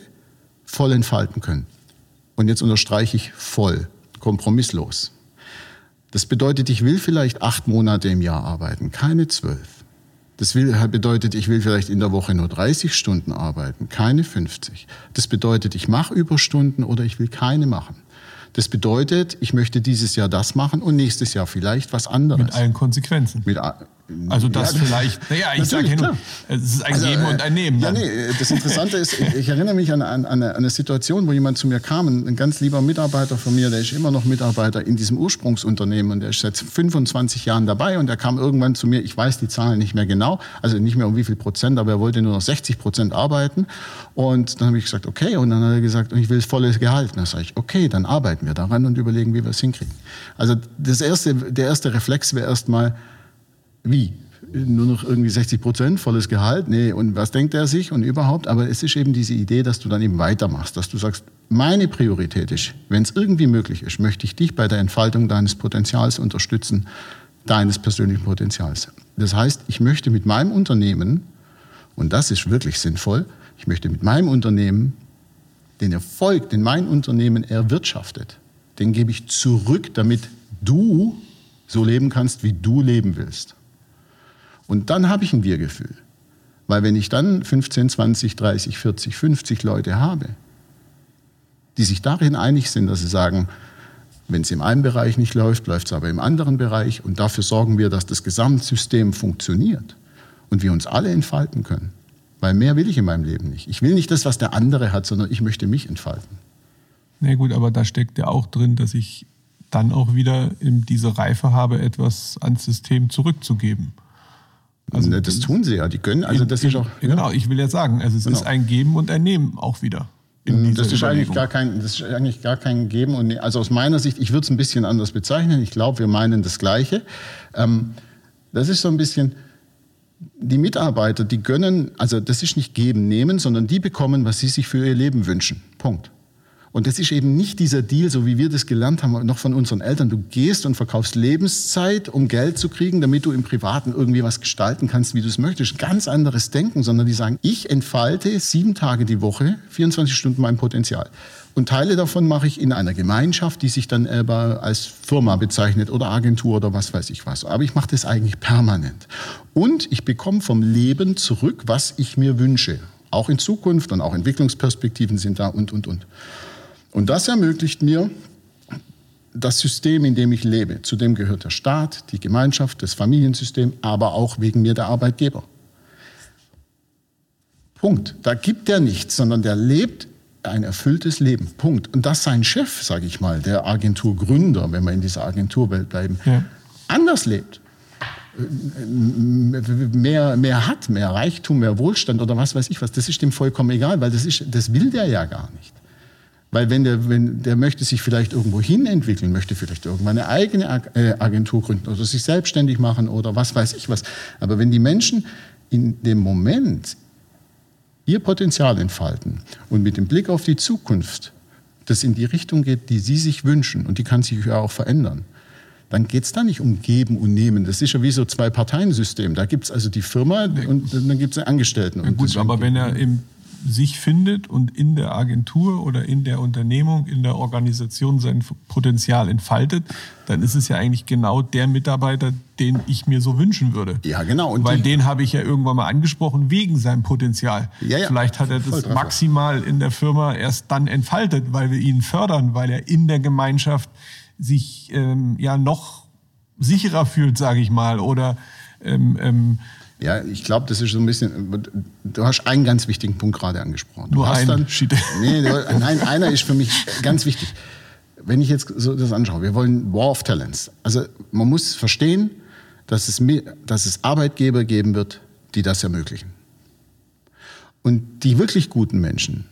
voll entfalten können. Und jetzt unterstreiche ich voll, kompromisslos. Das bedeutet, ich will vielleicht acht Monate im Jahr arbeiten, keine zwölf. Das will, bedeutet, ich will vielleicht in der Woche nur 30 Stunden arbeiten, keine 50. Das bedeutet, ich mache Überstunden oder ich will keine machen. Das bedeutet, ich möchte dieses Jahr das machen und nächstes Jahr vielleicht was anderes. Mit allen Konsequenzen. Mit Also das Ja, vielleicht, naja, ich sage ja es ist ein Also, Geben äh, und ein Nehmen. Ja, dann. nee, äh, das Interessante ist, ich erinnere mich an, an, an, eine, Situation, wo jemand zu mir kam, ein, ein ganz lieber Mitarbeiter von mir, der ist immer noch Mitarbeiter in diesem Ursprungsunternehmen und der ist seit 25 Jahren dabei und der kam irgendwann zu mir, ich weiß die Zahlen nicht mehr genau, also nicht mehr um wie viel Prozent, aber er wollte nur noch 60 Prozent arbeiten und dann habe ich gesagt, okay, und dann hat er gesagt, ich will das volle Gehalt. Und dann sage ich, okay, dann arbeiten wir daran und überlegen, wie wir es hinkriegen. Also das erste, der erste Reflex wäre erstmal, wie? Nur noch irgendwie 60 Prozent, volles Gehalt? Nee, und was denkt er sich und überhaupt? Aber es ist eben diese Idee, dass du dann eben weitermachst, dass du sagst, meine Priorität ist, wenn es irgendwie möglich ist, möchte ich dich bei der Entfaltung deines Potenzials unterstützen, deines persönlichen Potenzials. Das heißt, ich möchte mit meinem Unternehmen, und das ist wirklich sinnvoll, ich möchte mit meinem Unternehmen den Erfolg, den mein Unternehmen erwirtschaftet, den gebe ich zurück, damit du so leben kannst, wie du leben willst. Und dann habe ich ein Wir-Gefühl. Weil wenn ich dann 15, 20, 30, 40, 50 Leute habe, die sich darin einig sind, dass sie sagen, wenn es im einen Bereich nicht läuft, läuft es aber im anderen Bereich und dafür sorgen wir, dass das Gesamtsystem funktioniert und wir uns alle entfalten können. Weil mehr will ich in meinem Leben nicht. Ich will nicht das, was der andere hat, sondern ich möchte mich entfalten. Na gut, aber da steckt ja auch drin, dass ich dann auch wieder in diese Reife habe, etwas ans System zurückzugeben. Also das tun sie ja, die können, also das ist auch... Genau, ich will ja sagen, also es Genau. ist ein Geben und ein Nehmen auch wieder. in dieser Das ist, eigentlich gar kein, das ist eigentlich gar kein Geben und Ne- also aus meiner Sicht, ich würde es ein bisschen anders bezeichnen. Ich glaube, wir meinen das Gleiche. Ähm, das ist so ein bisschen die Mitarbeiter, die gönnen, also das ist nicht geben, nehmen, sondern die bekommen, was sie sich für ihr Leben wünschen. Punkt. Und das ist eben nicht dieser Deal, so wie wir das gelernt haben, noch von unseren Eltern. Du gehst und verkaufst Lebenszeit, um Geld zu kriegen, damit du im Privaten irgendwie was gestalten kannst, wie du es möchtest. Ganz anderes Denken, sondern die sagen, ich entfalte sieben Tage die Woche, 24 Stunden mein Potenzial. Und Teile davon mache ich in einer Gemeinschaft, die sich dann aber als Firma bezeichnet oder Agentur oder was weiß ich was. Aber ich mache das eigentlich permanent. Und ich bekomme vom Leben zurück, was ich mir wünsche. Auch in Zukunft und auch Entwicklungsperspektiven sind da und, und, und. Und das ermöglicht mir, das System, in dem ich lebe, zu dem gehört der Staat, die Gemeinschaft, das Familiensystem, aber auch wegen mir der Arbeitgeber. Punkt. Da gibt er nichts, sondern der lebt ein erfülltes Leben. Punkt. Und dass sein Chef, sage ich mal, der Agenturgründer, wenn wir in dieser Agenturwelt bleiben, Ja. anders lebt, mehr, mehr hat, mehr Reichtum, mehr Wohlstand oder was weiß ich was, das ist dem vollkommen egal, weil das, ist, das will der ja gar nicht. Weil wenn der, wenn der möchte sich vielleicht irgendwo hin entwickeln, möchte vielleicht irgendwann eine eigene äh, Agentur gründen oder sich selbstständig machen oder was weiß ich was. Aber wenn die Menschen in dem Moment ihr Potenzial entfalten und mit dem Blick auf die Zukunft das in die Richtung geht, die sie sich wünschen, und die kann sich ja auch verändern, dann geht es da nicht um Geben und Nehmen. Das ist ja wie so ein Zwei-Parteien-System. Da gibt es also die Firma und dann gibt es Angestellten. Ja, gut, aber wenn er im sich findet und in der Agentur oder in der Unternehmung, in der Organisation sein Potenzial entfaltet, dann ist es ja eigentlich genau der Mitarbeiter, den ich mir so wünschen würde. Ja, genau. Und Weil den habe ich ja irgendwann mal angesprochen wegen seinem Potenzial. Ja, ja. Vielleicht hat er das maximal in der Firma erst dann entfaltet, weil wir ihn fördern, weil er in der Gemeinschaft sich ähm, ja noch sicherer fühlt, sage ich mal, oder ähm, ähm, ja, ich glaube, das ist so ein bisschen. Du hast einen ganz wichtigen Punkt gerade angesprochen. Du Nur hast einen. Dann, nee, du, nein, einer ist für mich ganz wichtig. Wenn ich jetzt so das anschaue, wir wollen War of Talents. Also man muss verstehen, dass es, dass es Arbeitgeber geben wird, die das ermöglichen. Und die wirklich guten Menschen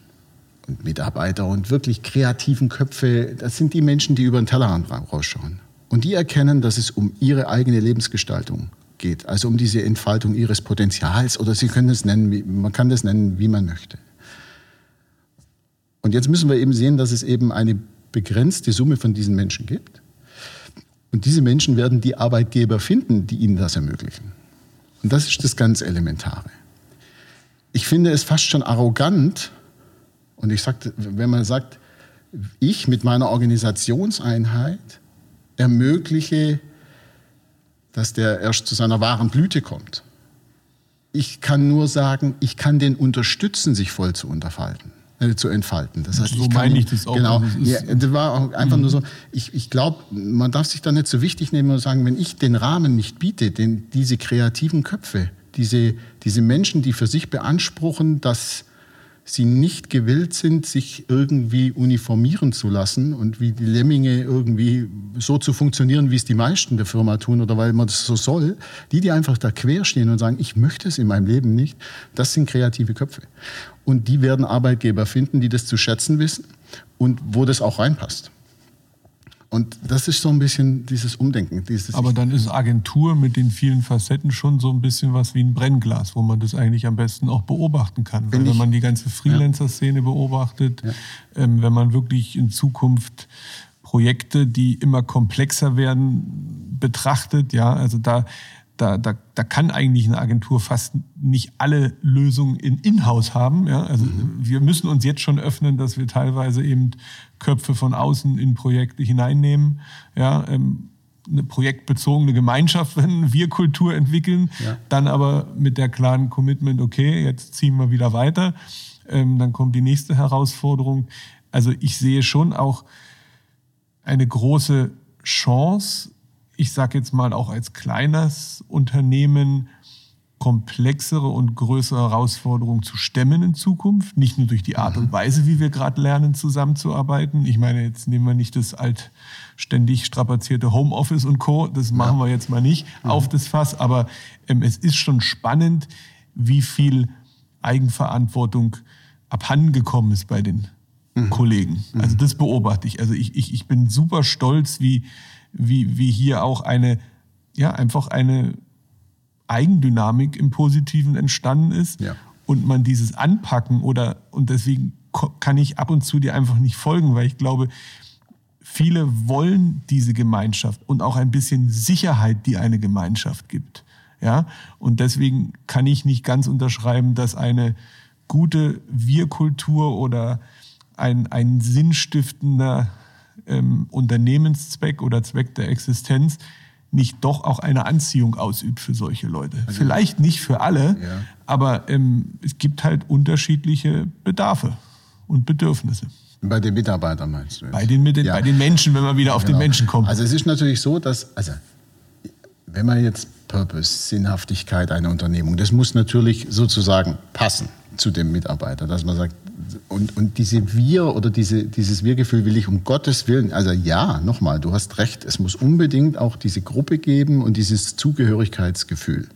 und Mitarbeiter und wirklich kreativen Köpfe, das sind die Menschen, die über den Tellerrand rausschauen. Und die erkennen, dass es um ihre eigene Lebensgestaltung geht, also um diese Entfaltung ihres Potenzials oder Sie können es nennen, man kann das nennen, wie man möchte. Und jetzt müssen wir eben sehen, dass es eben eine begrenzte Summe von diesen Menschen gibt. Und diese Menschen werden die Arbeitgeber finden, die ihnen das ermöglichen. Und das ist das ganz Elementare. Ich finde es fast schon arrogant, und ich sagte, wenn man sagt, ich mit meiner Organisationseinheit ermögliche dass der erst zu seiner wahren Blüte kommt. Ich kann nur sagen, ich kann den unterstützen, sich voll zu unterfalten, äh, zu entfalten. Das heißt, so ich meine ich das auch. Genau, das, ja, das war auch einfach mhm. nur so. Ich, ich glaube, man darf sich da nicht so wichtig nehmen und sagen, wenn ich den Rahmen nicht biete, den, diese kreativen Köpfe, diese, diese Menschen, die für sich beanspruchen, dass sie nicht gewillt sind, sich irgendwie uniformieren zu lassen und wie die Lemminge irgendwie so zu funktionieren, wie es die meisten der Firma tun oder weil man das so soll, die, die einfach da quer stehen und sagen, ich möchte es in meinem Leben nicht, das sind kreative Köpfe. Und die werden Arbeitgeber finden, die das zu schätzen wissen und wo das auch reinpasst. Und das ist so ein bisschen dieses Umdenken. Dieses Aber dann ist Agentur mit den vielen Facetten schon so ein bisschen was wie ein Brennglas, wo man das eigentlich am besten auch beobachten kann. Wenn, wenn man die ganze Freelancer-Szene beobachtet, ja. ähm, wenn man wirklich in Zukunft Projekte, die immer komplexer werden, betrachtet, ja, also da da, da, da kann eigentlich eine Agentur fast nicht alle Lösungen in Inhouse haben. Ja? Also mhm. wir müssen uns jetzt schon öffnen, dass wir teilweise eben Köpfe von außen in Projekte hineinnehmen. Ja? Ähm, eine projektbezogene Gemeinschaft, wenn wir Kultur entwickeln, ja. dann aber mit der klaren Commitment, okay, jetzt ziehen wir wieder weiter. Ähm, dann kommt die nächste Herausforderung. Also ich sehe schon auch eine große Chance ich sage jetzt mal auch als kleines Unternehmen, komplexere und größere Herausforderungen zu stemmen in Zukunft. Nicht nur durch die Art und mhm. Weise, wie wir gerade lernen, zusammenzuarbeiten. Ich meine, jetzt nehmen wir nicht das alt ständig strapazierte Homeoffice und Co. Das machen ja. wir jetzt mal nicht mhm. auf das Fass. Aber ähm, es ist schon spannend, wie viel Eigenverantwortung abhandengekommen ist bei den mhm. Kollegen. Also mhm. das beobachte ich. Also ich, ich, ich bin super stolz, wie wie, wie hier auch eine, ja, einfach eine Eigendynamik im Positiven entstanden ist ja. und man dieses Anpacken oder, und deswegen kann ich ab und zu dir einfach nicht folgen, weil ich glaube, viele wollen diese Gemeinschaft und auch ein bisschen Sicherheit, die eine Gemeinschaft gibt. Ja, und deswegen kann ich nicht ganz unterschreiben, dass eine gute Wir-Kultur oder ein, ein sinnstiftender ähm, Unternehmenszweck oder Zweck der Existenz nicht doch auch eine Anziehung ausübt für solche Leute. Also, Vielleicht nicht für alle, ja. aber ähm, es gibt halt unterschiedliche Bedarfe und Bedürfnisse. Bei den Mitarbeitern meinst du? Jetzt? Bei den, ja. bei den Menschen, wenn man wieder auf genau. den Menschen kommt. Also es ist natürlich so, dass, also wenn man jetzt Purpose, Sinnhaftigkeit einer Unternehmung, das muss natürlich sozusagen passen zu dem Mitarbeiter, dass man sagt, und, und diese Wir oder diese, dieses Wir-Gefühl will ich um Gottes Willen, also ja, nochmal, du hast recht, es muss unbedingt auch diese Gruppe geben und dieses Zugehörigkeitsgefühl.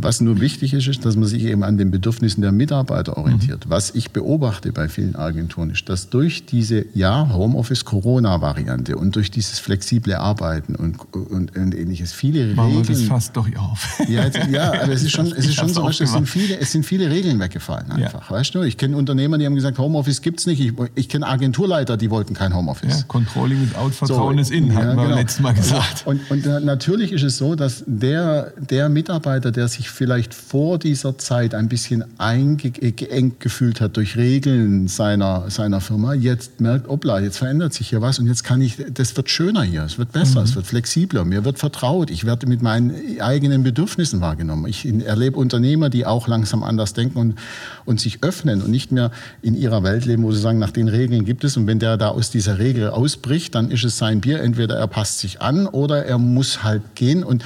Was nur wichtig ist, ist, dass man sich eben an den Bedürfnissen der Mitarbeiter orientiert. Mhm. Was ich beobachte bei vielen Agenturen ist, dass durch diese ja Homeoffice-Corona-Variante und durch dieses flexible Arbeiten und, und, und ähnliches viele Machen Regeln. das fast doch auf. Ja, jetzt, ja, aber es ist schon, es ist schon so, es sind, viele, es sind viele Regeln weggefallen einfach. Ja. Weißt du, ich kenne Unternehmer, die haben gesagt, Homeoffice gibt's nicht. Ich, ich kenne Agenturleiter, die wollten kein Homeoffice. Ja, Controlling ist out, Vertrauen so, ist in, hatten ja, wir genau. letztes Mal gesagt. Und, und, und natürlich ist es so, dass der, der Mitarbeiter, der sich sich vielleicht vor dieser Zeit ein bisschen eingeengt gefühlt hat durch Regeln seiner, seiner Firma, jetzt merkt, obla, jetzt verändert sich hier was und jetzt kann ich, das wird schöner hier, es wird besser, mhm. es wird flexibler, mir wird vertraut, ich werde mit meinen eigenen Bedürfnissen wahrgenommen. Ich erlebe Unternehmer, die auch langsam anders denken und, und sich öffnen und nicht mehr in ihrer Welt leben, wo sie sagen, nach den Regeln gibt es und wenn der da aus dieser Regel ausbricht, dann ist es sein Bier, entweder er passt sich an oder er muss halt gehen und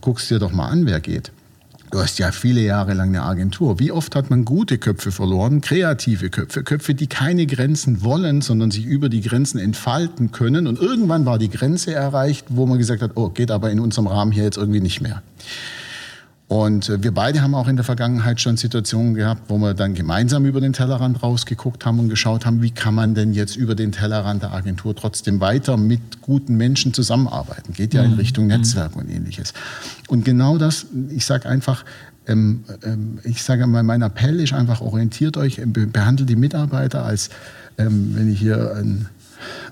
guckst dir doch mal an, wer geht. Du hast ja viele Jahre lang eine Agentur. Wie oft hat man gute Köpfe verloren, kreative Köpfe, Köpfe, die keine Grenzen wollen, sondern sich über die Grenzen entfalten können. Und irgendwann war die Grenze erreicht, wo man gesagt hat, oh, geht aber in unserem Rahmen hier jetzt irgendwie nicht mehr. Und äh, wir beide haben auch in der Vergangenheit schon Situationen gehabt, wo wir dann gemeinsam über den Tellerrand rausgeguckt haben und geschaut haben, wie kann man denn jetzt über den Tellerrand der Agentur trotzdem weiter mit guten Menschen zusammenarbeiten. Geht ja in mhm. Richtung Netzwerk und ähnliches. Und genau das, ich sage einfach, ähm, ähm, ich sage mal, mein Appell ist einfach, orientiert euch, behandelt die Mitarbeiter als, ähm, wenn ich hier ein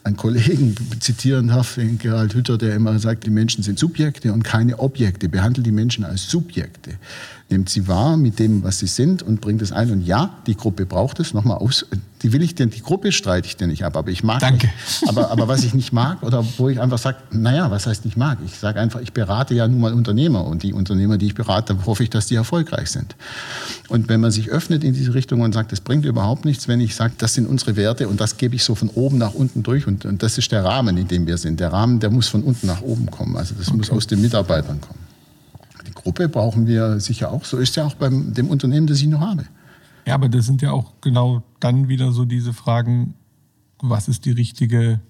einen Kollegen zitieren darf, den Gerald Hütter, der immer sagt, die Menschen sind Subjekte und keine Objekte. Behandelt die Menschen als Subjekte. Nehmt sie wahr mit dem, was sie sind und bringt es ein. Und ja, die Gruppe braucht es. Nochmal aus, die will ich denn, die Gruppe streite ich dir nicht ab, aber ich mag Danke. Nicht. Aber, aber was ich nicht mag oder wo ich einfach sage, naja, was heißt nicht mag? Ich sage einfach, ich berate ja nun mal Unternehmer und die Unternehmer, die ich berate, hoffe ich, dass die erfolgreich sind. Und wenn man sich öffnet in diese Richtung und sagt, das bringt überhaupt nichts, wenn ich sage, das sind unsere Werte und das gebe ich so von oben nach unten durch und, und das ist der Rahmen, in dem wir sind. Der Rahmen, der muss von unten nach oben kommen. Also das okay. muss aus den Mitarbeitern kommen. Gruppe brauchen wir sicher auch. So ist ja auch beim dem Unternehmen, das ich noch habe. Ja, aber das sind ja auch genau dann wieder so diese Fragen, was ist die richtige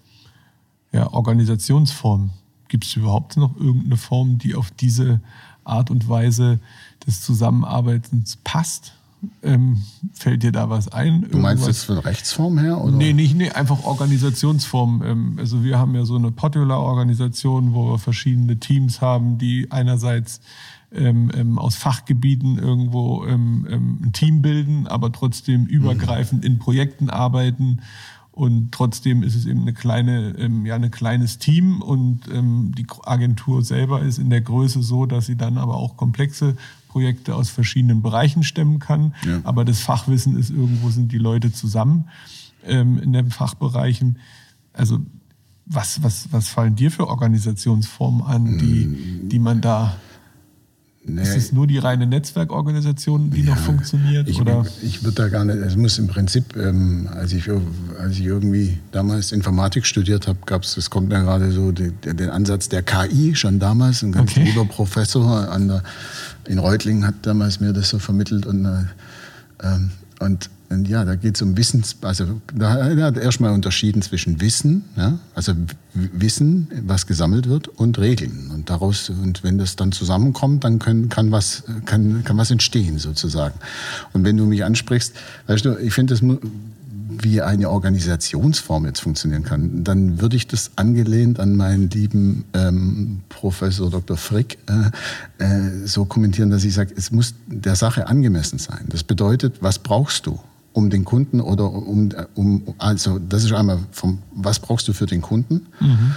ja, Organisationsform? Gibt es überhaupt noch irgendeine Form, die auf diese Art und Weise des Zusammenarbeitens passt? Ähm, fällt dir da was ein? Du meinst jetzt von Rechtsform her? Oder? Nee, nicht, nee, einfach Organisationsform. Ähm, also wir haben ja so eine Podular-Organisation, wo wir verschiedene Teams haben, die einerseits ähm, ähm, aus Fachgebieten irgendwo ähm, ähm, ein Team bilden, aber trotzdem übergreifend in Projekten arbeiten. Und trotzdem ist es eben eine kleine, ähm, ja, ein kleines Team und ähm, die Agentur selber ist in der Größe so, dass sie dann aber auch komplexe Projekte aus verschiedenen Bereichen stemmen kann. Ja. Aber das Fachwissen ist irgendwo sind die Leute zusammen ähm, in den Fachbereichen. Also was, was, was fallen dir für Organisationsformen an, die, mm. die man da Nee. Ist es nur die reine Netzwerkorganisation, die ja, noch funktioniert? Ich, oder? ich würde da gar nicht, es muss im Prinzip, ähm, als, ich, als ich irgendwie damals Informatik studiert habe, gab es, es kommt ja gerade so die, den Ansatz der KI schon damals. Ein ganz okay. lieber Professor an der, in Reutlingen hat damals mir das so vermittelt und, äh, ähm, und ja, da geht es um Wissens, also da hat er erstmal unterschieden zwischen Wissen, ja, also Wissen, was gesammelt wird, und Regeln. Und daraus, und wenn das dann zusammenkommt, dann können, kann, was, kann, kann was entstehen sozusagen. Und wenn du mich ansprichst, weißt du, ich finde das wie eine Organisationsform jetzt funktionieren kann, dann würde ich das angelehnt an meinen lieben ähm, Professor Dr. Frick äh, äh, so kommentieren, dass ich sage, es muss der Sache angemessen sein. Das bedeutet, was brauchst du? Um den Kunden oder um, um also das ist einmal vom, was brauchst du für den Kunden mhm.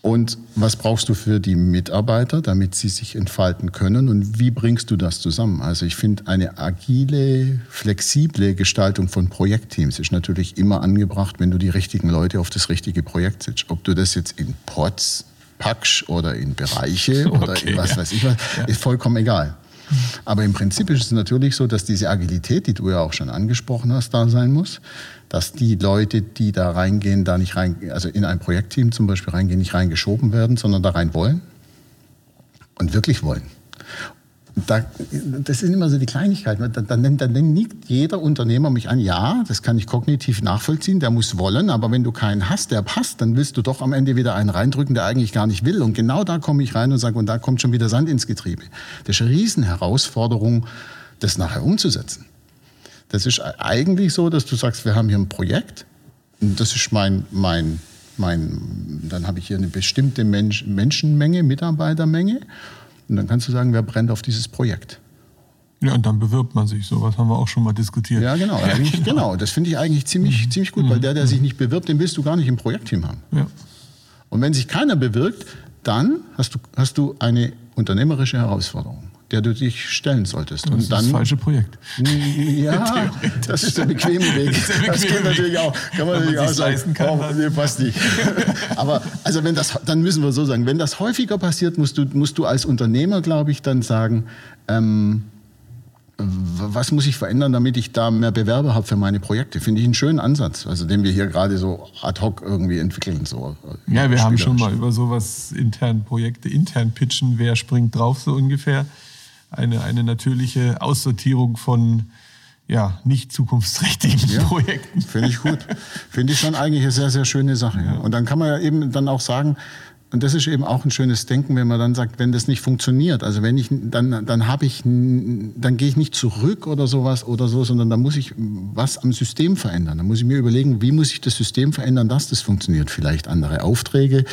und was brauchst du für die Mitarbeiter, damit sie sich entfalten können und wie bringst du das zusammen? Also ich finde eine agile, flexible Gestaltung von Projektteams ist natürlich immer angebracht, wenn du die richtigen Leute auf das richtige Projekt setzt. Ob du das jetzt in Pots packst oder in Bereiche oder okay, in was ja. weiß ich was, ist vollkommen egal. Aber im Prinzip ist es natürlich so, dass diese Agilität, die du ja auch schon angesprochen hast, da sein muss, dass die Leute, die da reingehen, da nicht rein, also in ein Projektteam zum Beispiel reingehen, nicht reingeschoben werden, sondern da rein wollen und wirklich wollen. Da, das sind immer so die Kleinigkeiten. Dann, dann, dann nickt jeder Unternehmer mich an, ja, das kann ich kognitiv nachvollziehen, der muss wollen, aber wenn du keinen hast, der passt, dann willst du doch am Ende wieder einen reindrücken, der eigentlich gar nicht will. Und genau da komme ich rein und sage, und da kommt schon wieder Sand ins Getriebe. Das ist eine Riesenherausforderung, das nachher umzusetzen. Das ist eigentlich so, dass du sagst, wir haben hier ein Projekt, und das ist mein, mein, mein dann habe ich hier eine bestimmte Mensch, Menschenmenge, Mitarbeitermenge. Und dann kannst du sagen, wer brennt auf dieses Projekt. Ja, und dann bewirbt man sich. So was haben wir auch schon mal diskutiert. Ja, genau. Ja, genau. genau. Das finde ich eigentlich ziemlich, mhm. ziemlich gut, weil der, der sich nicht bewirbt, den willst du gar nicht im Projektteam haben. Ja. Und wenn sich keiner bewirkt, dann hast du, hast du eine unternehmerische Herausforderung. Der du dich stellen solltest. Das und ist das falsche Projekt. Ja, das ist der bequeme Weg. Das, bequeme das geht natürlich auch. Kann man natürlich auch sagen. Kann, oh, nee, passt nicht. Aber also wenn das, dann müssen wir so sagen, wenn das häufiger passiert, musst du, musst du als Unternehmer, glaube ich, dann sagen, ähm, was muss ich verändern, damit ich da mehr Bewerber habe für meine Projekte? Finde ich einen schönen Ansatz, also den wir hier gerade so ad hoc irgendwie entwickeln. So äh, ja, wir haben schon mal über sowas intern Projekte intern pitchen, wer springt drauf so ungefähr. Eine, eine natürliche Aussortierung von ja, nicht zukunftsträchtigen ja, Projekten. Finde ich gut. Finde ich schon eigentlich eine sehr, sehr schöne Sache. Ja. Und dann kann man ja eben dann auch sagen, und das ist eben auch ein schönes Denken, wenn man dann sagt, wenn das nicht funktioniert, also wenn ich, dann, dann habe ich, dann gehe ich nicht zurück oder sowas oder so, sondern da muss ich was am System verändern. Da muss ich mir überlegen, wie muss ich das System verändern, dass das funktioniert. Vielleicht andere Aufträge,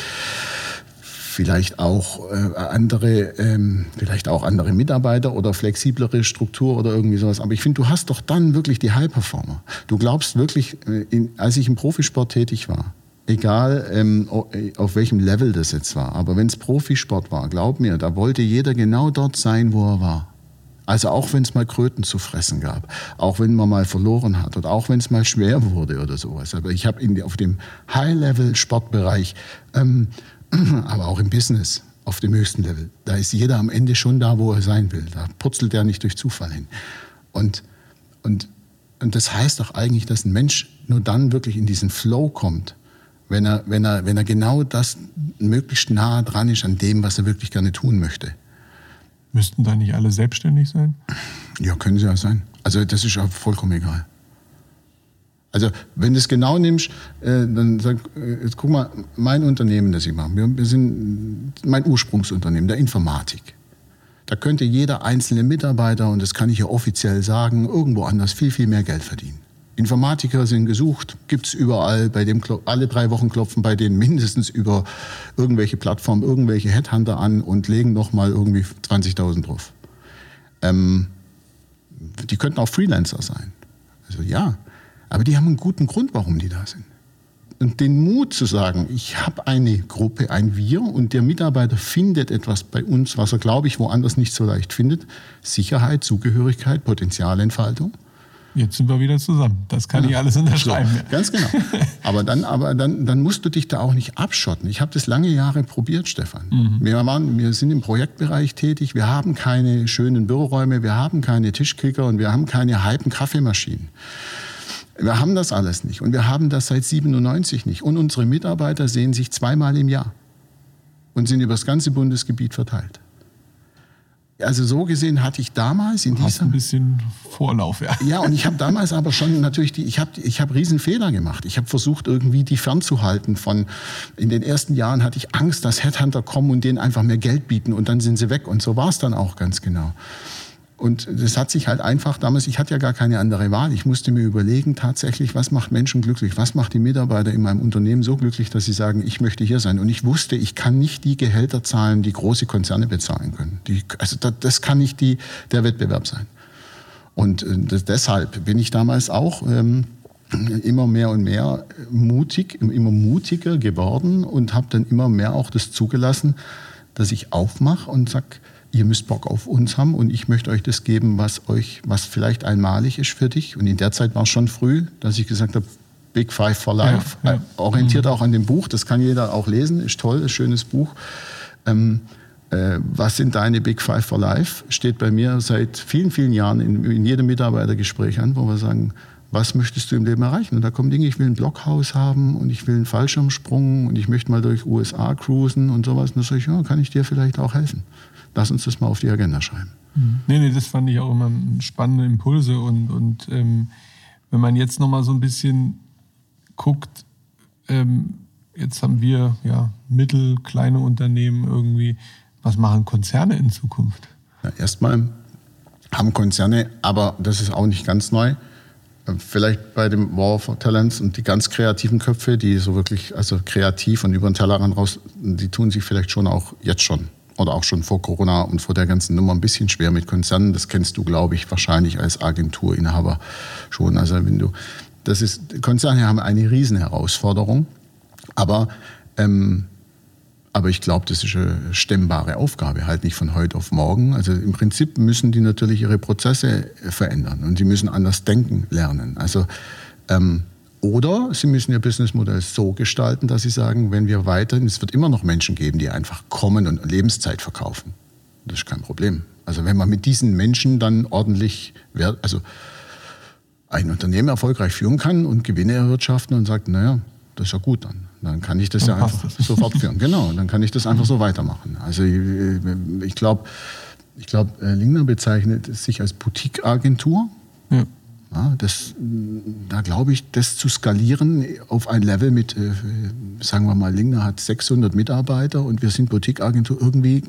vielleicht auch äh, andere, ähm, vielleicht auch andere Mitarbeiter oder flexiblere Struktur oder irgendwie sowas. Aber ich finde, du hast doch dann wirklich die High Performer. Du glaubst wirklich, äh, in, als ich im Profisport tätig war, egal ähm, auf welchem Level das jetzt war. Aber wenn es Profisport war, glaub mir, da wollte jeder genau dort sein, wo er war. Also auch wenn es mal Kröten zu fressen gab, auch wenn man mal verloren hat oder auch wenn es mal schwer wurde oder sowas. Aber ich habe auf dem High-Level-Sportbereich, ähm, aber auch im Business auf dem höchsten Level, da ist jeder am Ende schon da, wo er sein will. Da purzelt er nicht durch Zufall hin. Und, und, und das heißt doch eigentlich, dass ein Mensch nur dann wirklich in diesen Flow kommt, wenn er, wenn er, wenn er genau das möglichst nah dran ist an dem, was er wirklich gerne tun möchte. Müssten da nicht alle selbstständig sein? Ja, können sie ja sein. Also das ist ja vollkommen egal. Also wenn du es genau nimmst, äh, dann sag, äh, jetzt guck mal, mein Unternehmen, das ich mache, wir, sind mein Ursprungsunternehmen, der Informatik. Da könnte jeder einzelne Mitarbeiter, und das kann ich ja offiziell sagen, irgendwo anders viel, viel mehr Geld verdienen. Informatiker sind gesucht, gibt es überall. Bei dem alle drei Wochen klopfen bei denen mindestens über irgendwelche Plattformen irgendwelche Headhunter an und legen noch mal irgendwie 20.000 drauf. Ähm, die könnten auch Freelancer sein. Also ja, aber die haben einen guten Grund, warum die da sind. Und den Mut zu sagen, ich habe eine Gruppe, ein Wir und der Mitarbeiter findet etwas bei uns, was er, glaube ich, woanders nicht so leicht findet. Sicherheit, Zugehörigkeit, Potenzialentfaltung. Jetzt sind wir wieder zusammen. Das kann ja. ich alles unterschreiben. So, ganz genau. Aber dann, aber dann, dann musst du dich da auch nicht abschotten. Ich habe das lange Jahre probiert, Stefan. Mhm. Wir, waren, wir sind im Projektbereich tätig. Wir haben keine schönen Büroräume, wir haben keine Tischkicker und wir haben keine hypen Kaffeemaschinen. Wir haben das alles nicht. Und wir haben das seit 97 nicht. Und unsere Mitarbeiter sehen sich zweimal im Jahr und sind über das ganze Bundesgebiet verteilt. Also so gesehen hatte ich damals in dieser ein bisschen Vorlauf, ja. Ja, und ich habe damals aber schon natürlich die ich habe ich habe riesen Fehler gemacht. Ich habe versucht irgendwie die fernzuhalten von in den ersten Jahren hatte ich Angst, dass Headhunter kommen und denen einfach mehr Geld bieten und dann sind sie weg und so war es dann auch ganz genau. Und das hat sich halt einfach damals, ich hatte ja gar keine andere Wahl. Ich musste mir überlegen, tatsächlich, was macht Menschen glücklich? Was macht die Mitarbeiter in meinem Unternehmen so glücklich, dass sie sagen, ich möchte hier sein? Und ich wusste, ich kann nicht die Gehälter zahlen, die große Konzerne bezahlen können. Die, also das, das kann nicht die, der Wettbewerb sein. Und äh, das, deshalb bin ich damals auch ähm, immer mehr und mehr mutig, immer mutiger geworden und habe dann immer mehr auch das zugelassen, dass ich aufmache und sage, ihr müsst Bock auf uns haben und ich möchte euch das geben, was euch, was vielleicht einmalig ist für dich. Und in der Zeit war es schon früh, dass ich gesagt habe, Big Five for Life, ja, ja. Orientiert mhm. auch an dem Buch, das kann jeder auch lesen, ist toll, ist schönes Buch. Ähm, äh, was sind deine Big Five for Life? Steht bei mir seit vielen, vielen Jahren in, in jedem Mitarbeitergespräch an, wo wir sagen, was möchtest du im Leben erreichen? Und da kommen Dinge, ich will ein Blockhaus haben und ich will einen Fallschirmsprung und ich möchte mal durch USA cruisen und sowas. Und da sage ich, ja, kann ich dir vielleicht auch helfen? Lass uns das mal auf die Agenda schreiben. Mhm. Nee, nee, das fand ich auch immer spannende Impulse. Und, und ähm, wenn man jetzt nochmal so ein bisschen guckt, ähm, jetzt haben wir ja mittel, kleine Unternehmen irgendwie. Was machen Konzerne in Zukunft? Ja, erstmal haben Konzerne, aber das ist auch nicht ganz neu, vielleicht bei dem War for Talents und die ganz kreativen Köpfe, die so wirklich, also kreativ und über den Tellerrand raus, die tun sich vielleicht schon auch jetzt schon oder auch schon vor Corona und vor der ganzen Nummer ein bisschen schwer mit Konzernen. Das kennst du, glaube ich, wahrscheinlich als Agenturinhaber schon. Also wenn du, das ist, Konzerne haben eine Riesenherausforderung, aber ähm, Aber ich glaube, das ist eine stemmbare Aufgabe, halt nicht von heute auf morgen. Also im Prinzip müssen die natürlich ihre Prozesse verändern und sie müssen anders denken lernen. Also ähm, oder sie müssen ihr Businessmodell so gestalten, dass sie sagen, wenn wir weiterhin, es wird immer noch Menschen geben, die einfach kommen und Lebenszeit verkaufen. Das ist kein Problem. Also wenn man mit diesen Menschen dann ordentlich, also ein Unternehmen erfolgreich führen kann und Gewinne erwirtschaften und sagt, naja, das ist ja gut dann. Dann kann ich das dann ja einfach das. so fortführen. Genau, dann kann ich das einfach so weitermachen. Also ich, ich glaube, ich glaube, Lingner bezeichnet sich als Boutique-Agentur. Ja. Ja, das, da glaube ich, das zu skalieren auf ein Level mit, äh, sagen wir mal, Lingner hat 600 Mitarbeiter und wir sind Boutique-Agentur, irgendwie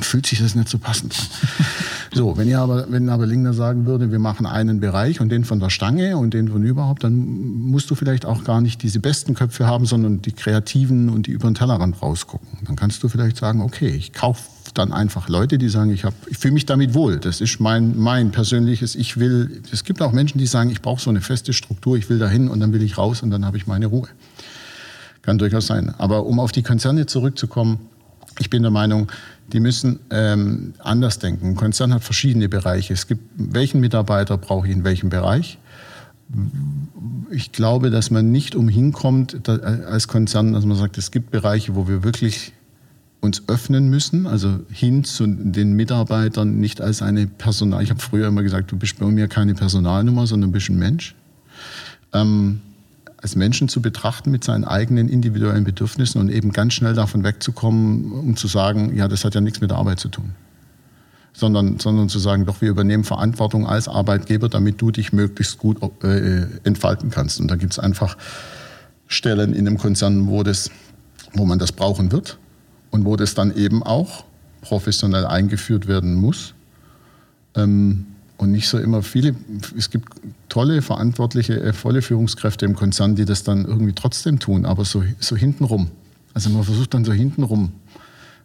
fühlt sich das nicht so passend an. so, wenn, ihr aber, wenn aber Lingner sagen würde, wir machen einen Bereich und den von der Stange und den von überhaupt, dann musst du vielleicht auch gar nicht diese besten Köpfe haben, sondern die Kreativen und die über den Tellerrand rausgucken. Dann kannst du vielleicht sagen, okay, ich kaufe dann einfach Leute, die sagen, ich, ich fühle mich damit wohl. Das ist mein, mein persönliches, ich will, es gibt auch Menschen, die sagen, ich brauche so eine feste Struktur, ich will dahin und dann will ich raus und dann habe ich meine Ruhe. Kann durchaus sein. Aber um auf die Konzerne zurückzukommen, ich bin der Meinung, die müssen ähm, anders denken. Ein Konzern hat verschiedene Bereiche. Es gibt, welchen Mitarbeiter brauche ich in welchem Bereich? Ich glaube, dass man nicht umhin kommt, da, als Konzern, dass man sagt, es gibt Bereiche, wo wir wirklich uns öffnen müssen, also hin zu den Mitarbeitern nicht als eine Personal. Ich habe früher immer gesagt, du bist bei mir keine Personalnummer, sondern du bist ein Mensch. Ähm, als Menschen zu betrachten mit seinen eigenen individuellen Bedürfnissen und eben ganz schnell davon wegzukommen, um zu sagen, ja, das hat ja nichts mit der Arbeit zu tun. Sondern, sondern zu sagen, doch, wir übernehmen Verantwortung als Arbeitgeber, damit du dich möglichst gut äh, entfalten kannst. Und da gibt es einfach Stellen in einem Konzern, wo, das, wo man das brauchen wird und wo das dann eben auch professionell eingeführt werden muss. Ähm, und nicht so immer viele, es gibt tolle, verantwortliche, äh, volle Führungskräfte im Konzern, die das dann irgendwie trotzdem tun, aber so, so hintenrum. Also man versucht dann so hintenrum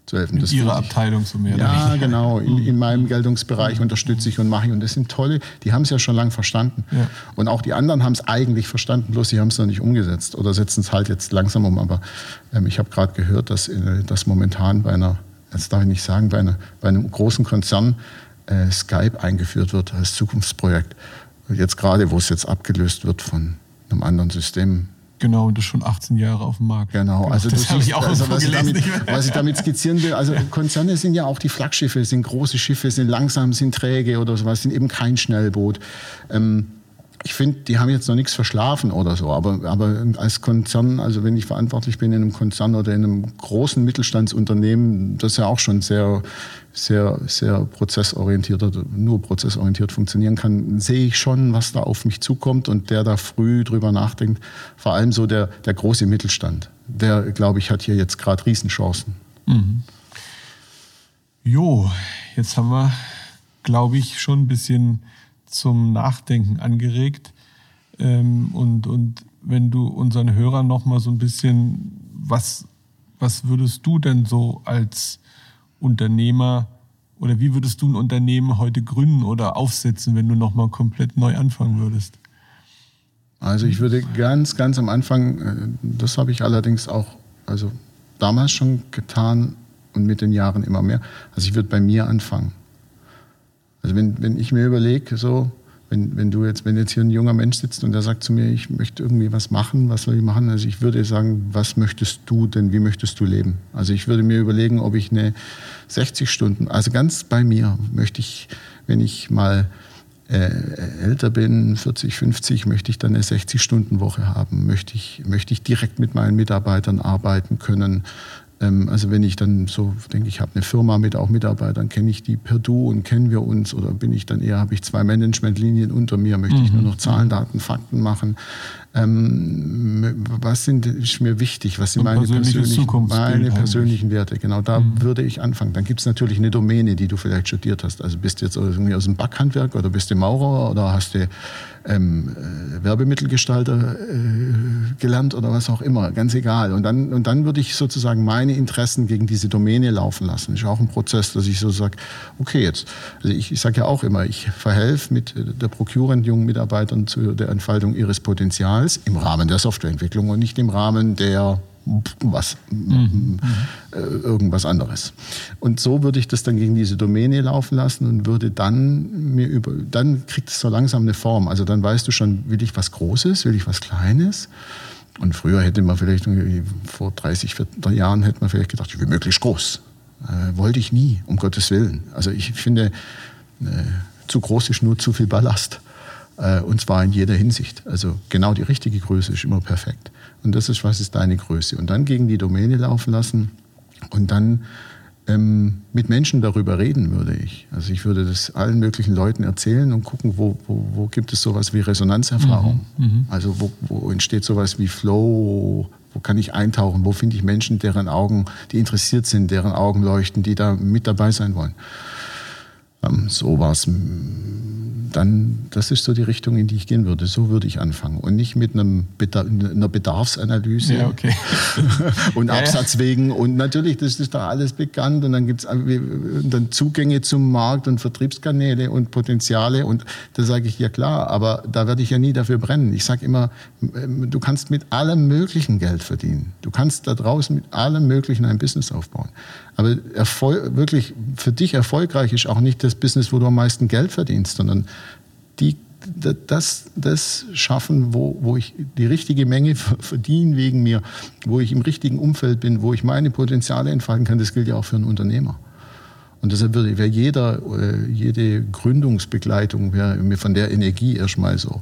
zu helfen. In das Ihrer Abteilung so mehr. Ja, genau. In, in, meinem Geltungsbereich unterstütze ich und mache ich. Und das sind tolle, die haben es ja schon lange verstanden. Ja. Und auch die anderen haben es eigentlich verstanden, bloß sie haben es noch nicht umgesetzt oder setzen es halt jetzt langsam um. Aber ähm, ich habe gerade gehört, dass, äh, dass momentan bei einer, jetzt darf ich nicht sagen, bei, einer, bei einem großen Konzern äh, Skype eingeführt wird als Zukunftsprojekt. Jetzt gerade, wo es jetzt abgelöst wird von einem anderen System, Genau, und das schon 18 Jahre auf dem Markt. Genau, genau also das habe ich auch also, was, ich damit, was ich damit skizzieren will, also Konzerne sind ja auch die Flaggschiffe, sind große Schiffe, sind langsam, sind träge oder sowas, sind eben kein Schnellboot. Ähm, ich finde, die haben jetzt noch nichts verschlafen oder so, aber, aber als Konzern, also wenn ich verantwortlich bin in einem Konzern oder in einem großen Mittelstandsunternehmen, das ja auch schon sehr, sehr, sehr prozessorientiert oder nur prozessorientiert funktionieren kann, sehe ich schon, was da auf mich zukommt und der da früh drüber nachdenkt. Vor allem so der, der große Mittelstand, der, glaube ich, hat hier jetzt gerade Riesenchancen. Mhm. Jo, jetzt haben wir, glaube ich, schon ein bisschen zum Nachdenken angeregt. Ähm, und, und wenn du unseren Hörern noch mal so ein bisschen, was, was würdest du denn so als Unternehmer oder wie würdest du ein Unternehmen heute gründen oder aufsetzen, wenn du noch mal komplett neu anfangen würdest? Also ich würde ganz, ganz am Anfang, äh, das habe ich allerdings auch, also damals schon getan und mit den Jahren immer mehr. Also ich würde bei mir anfangen. Also wenn, wenn ich mir überlege, so, wenn, wenn du jetzt, wenn jetzt hier ein junger Mensch sitzt und der sagt zu mir, ich möchte irgendwie was machen, was soll ich machen? Also ich würde sagen, was möchtest du denn, wie möchtest du leben? Also ich würde mir überlegen, ob ich eine 60 Stunden, also ganz bei mir möchte ich, wenn ich mal äh, älter bin, 40, 50, möchte ich dann eine 60-Stunden-Woche haben, möchte ich, möchte ich direkt mit meinen Mitarbeitern arbeiten können, also wenn ich dann so denke, ich habe eine Firma mit auch Mitarbeitern, kenne ich die per Du und kennen wir uns oder bin ich dann eher, habe ich zwei Managementlinien unter mir, möchte mhm. ich nur noch Zahlen, Daten, Fakten machen. Ähm, was sind, ist mir wichtig, was sind meine, persönlichen, meine persönlichen Werte? Genau, da mhm. würde ich anfangen. Dann gibt es natürlich eine Domäne, die du vielleicht studiert hast. Also bist du jetzt irgendwie aus dem Backhandwerk oder bist du Maurer oder hast du ähm, äh, Werbemittelgestalter äh, gelernt oder was auch immer, ganz egal. Und dann, und dann würde ich sozusagen meine Interessen gegen diese Domäne laufen lassen. Das ist auch ein Prozess, dass ich so sage, okay, jetzt, also ich, ich sage ja auch immer, ich verhelfe mit der Procurement jungen Mitarbeitern zu der Entfaltung ihres Potenzials im Rahmen der Softwareentwicklung und nicht im Rahmen der was, mhm. äh, irgendwas anderes. Und so würde ich das dann gegen diese Domäne laufen lassen und würde dann mir über, dann kriegt es so langsam eine Form. Also dann weißt du schon, will ich was Großes, will ich was Kleines? Und früher hätte man vielleicht, vor 30, 40 Jahren hätte man vielleicht gedacht, ich will möglichst groß. Äh, wollte ich nie, um Gottes Willen. Also ich finde, äh, zu groß ist nur zu viel Ballast. Äh, und zwar in jeder Hinsicht. Also genau die richtige Größe ist immer perfekt. Und das ist, was ist deine Größe? Und dann gegen die Domäne laufen lassen und dann ähm, mit Menschen darüber reden würde ich. Also ich würde das allen möglichen Leuten erzählen und gucken, wo, wo, wo gibt es sowas wie Resonanzerfahrung. Mhm, mhm. also wo, wo entsteht sowas wie Flow, wo kann ich eintauchen, wo finde ich Menschen, deren Augen, die interessiert sind, deren Augen leuchten, die da mit dabei sein wollen. Ähm, so war es dann, das ist so die Richtung, in die ich gehen würde. So würde ich anfangen. Und nicht mit einem Bedarf, einer Bedarfsanalyse ja, okay. und ja, Absatzwegen. Ja. Und natürlich, das ist da alles bekannt. Und dann gibt es dann Zugänge zum Markt und Vertriebskanäle und Potenziale. Und da sage ich, ja klar, aber da werde ich ja nie dafür brennen. Ich sage immer, ähm, du kannst mit allem Möglichen Geld verdienen. Du kannst da draußen mit allem Möglichen ein Business aufbauen. Aber Erfolg, wirklich für dich erfolgreich ist auch nicht das Business, wo du am meisten Geld verdienst, sondern die, das, das schaffen, wo, wo ich die richtige Menge verdiene wegen mir, wo ich im richtigen Umfeld bin, wo ich meine Potenziale entfalten kann, das gilt ja auch für einen Unternehmer. Und deshalb wäre jeder, äh, jede Gründungsbegleitung wäre mir von der Energie erstmal so.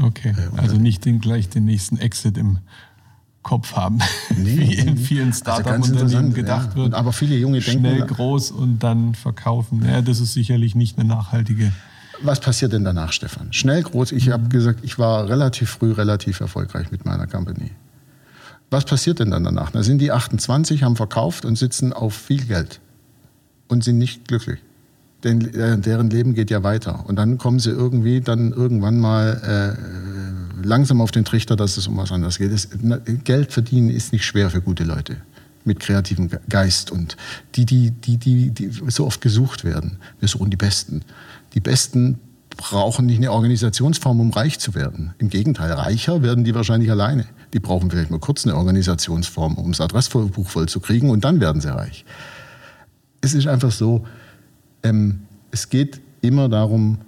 Okay, äh, also nicht den, gleich den nächsten Exit im Kopf haben, nee, wie in vielen also Startup-Unternehmen also gedacht ja. wird. aber viele junge denken schnell groß und dann verkaufen. Ja, das ist sicherlich nicht eine nachhaltige. Was passiert denn danach, Stefan? Schnell groß. Ich mhm. habe gesagt, ich war relativ früh relativ erfolgreich mit meiner Company. Was passiert denn dann danach? Da sind die 28, haben verkauft und sitzen auf viel Geld und sind nicht glücklich. Denn äh, deren Leben geht ja weiter. Und dann kommen sie irgendwie dann irgendwann mal äh, langsam auf den Trichter, dass es um was anderes geht. Das, Geld verdienen ist nicht schwer für gute Leute mit kreativem Geist und die, die, die, die, die so oft gesucht werden. Wir suchen die Besten. Die Besten brauchen nicht eine Organisationsform, um reich zu werden. Im Gegenteil, reicher werden die wahrscheinlich alleine. Die brauchen vielleicht mal kurz eine Organisationsform, um das Adressbuch voll zu kriegen und dann werden sie reich. Es ist einfach so, ähm, es geht immer darum,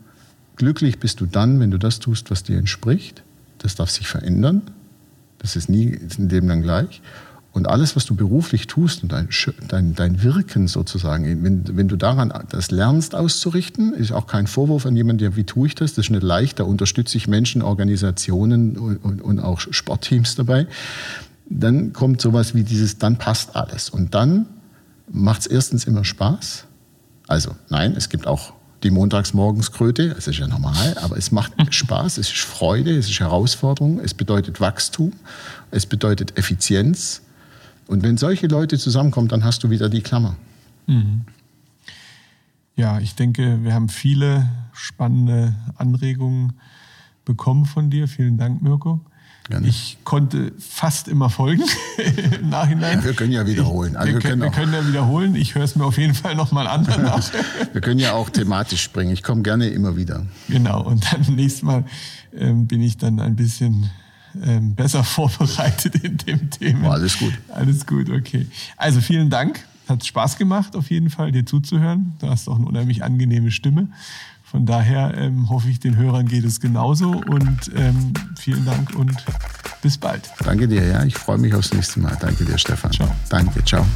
glücklich bist du dann, wenn du das tust, was dir entspricht das darf sich verändern. Das ist nie ein Leben lang gleich. Und alles, was du beruflich tust und dein, dein, dein Wirken sozusagen, wenn, wenn du daran das lernst auszurichten, ist auch kein Vorwurf an jemanden, der, wie tue ich das? Das ist nicht leicht, da unterstütze ich Menschen, Organisationen und, und, und auch Sportteams dabei. Dann kommt sowas wie dieses, dann passt alles. Und dann macht es erstens immer Spaß. Also nein, es gibt auch die Montagsmorgenskröte. Das ist ja normal, aber es macht Spaß, es ist Freude, es ist Herausforderung, es bedeutet Wachstum, es bedeutet Effizienz. Und wenn solche Leute zusammenkommen, dann hast du wieder die Klammer. Mhm. Ja, ich denke, wir haben viele spannende Anregungen bekommen von dir. Vielen Dank, Mirko. Gerne. Ich konnte fast immer folgen im Nachhinein. Ja, wir können ja wiederholen. Also wir, wir, können, wir können, ja wiederholen. Ich höre es mir auf jeden Fall nochmal an danach. wir können ja auch thematisch springen. Ich komme gerne immer wieder. Genau. Und dann nächstes Mal ähm, bin ich dann ein bisschen ähm, besser vorbereitet in dem Thema. Oh, alles gut. Alles gut, okay. Also vielen Dank. Hat Spaß gemacht, auf jeden Fall, dir zuzuhören. Du hast auch eine unheimlich angenehme Stimme. Von daher ähm, hoffe ich, den Hörern geht es genauso und ähm, vielen Dank und bis bald. Danke dir, ja. Ich freue mich aufs nächste Mal. Danke dir, Stefan. Ciao. Danke, ciao.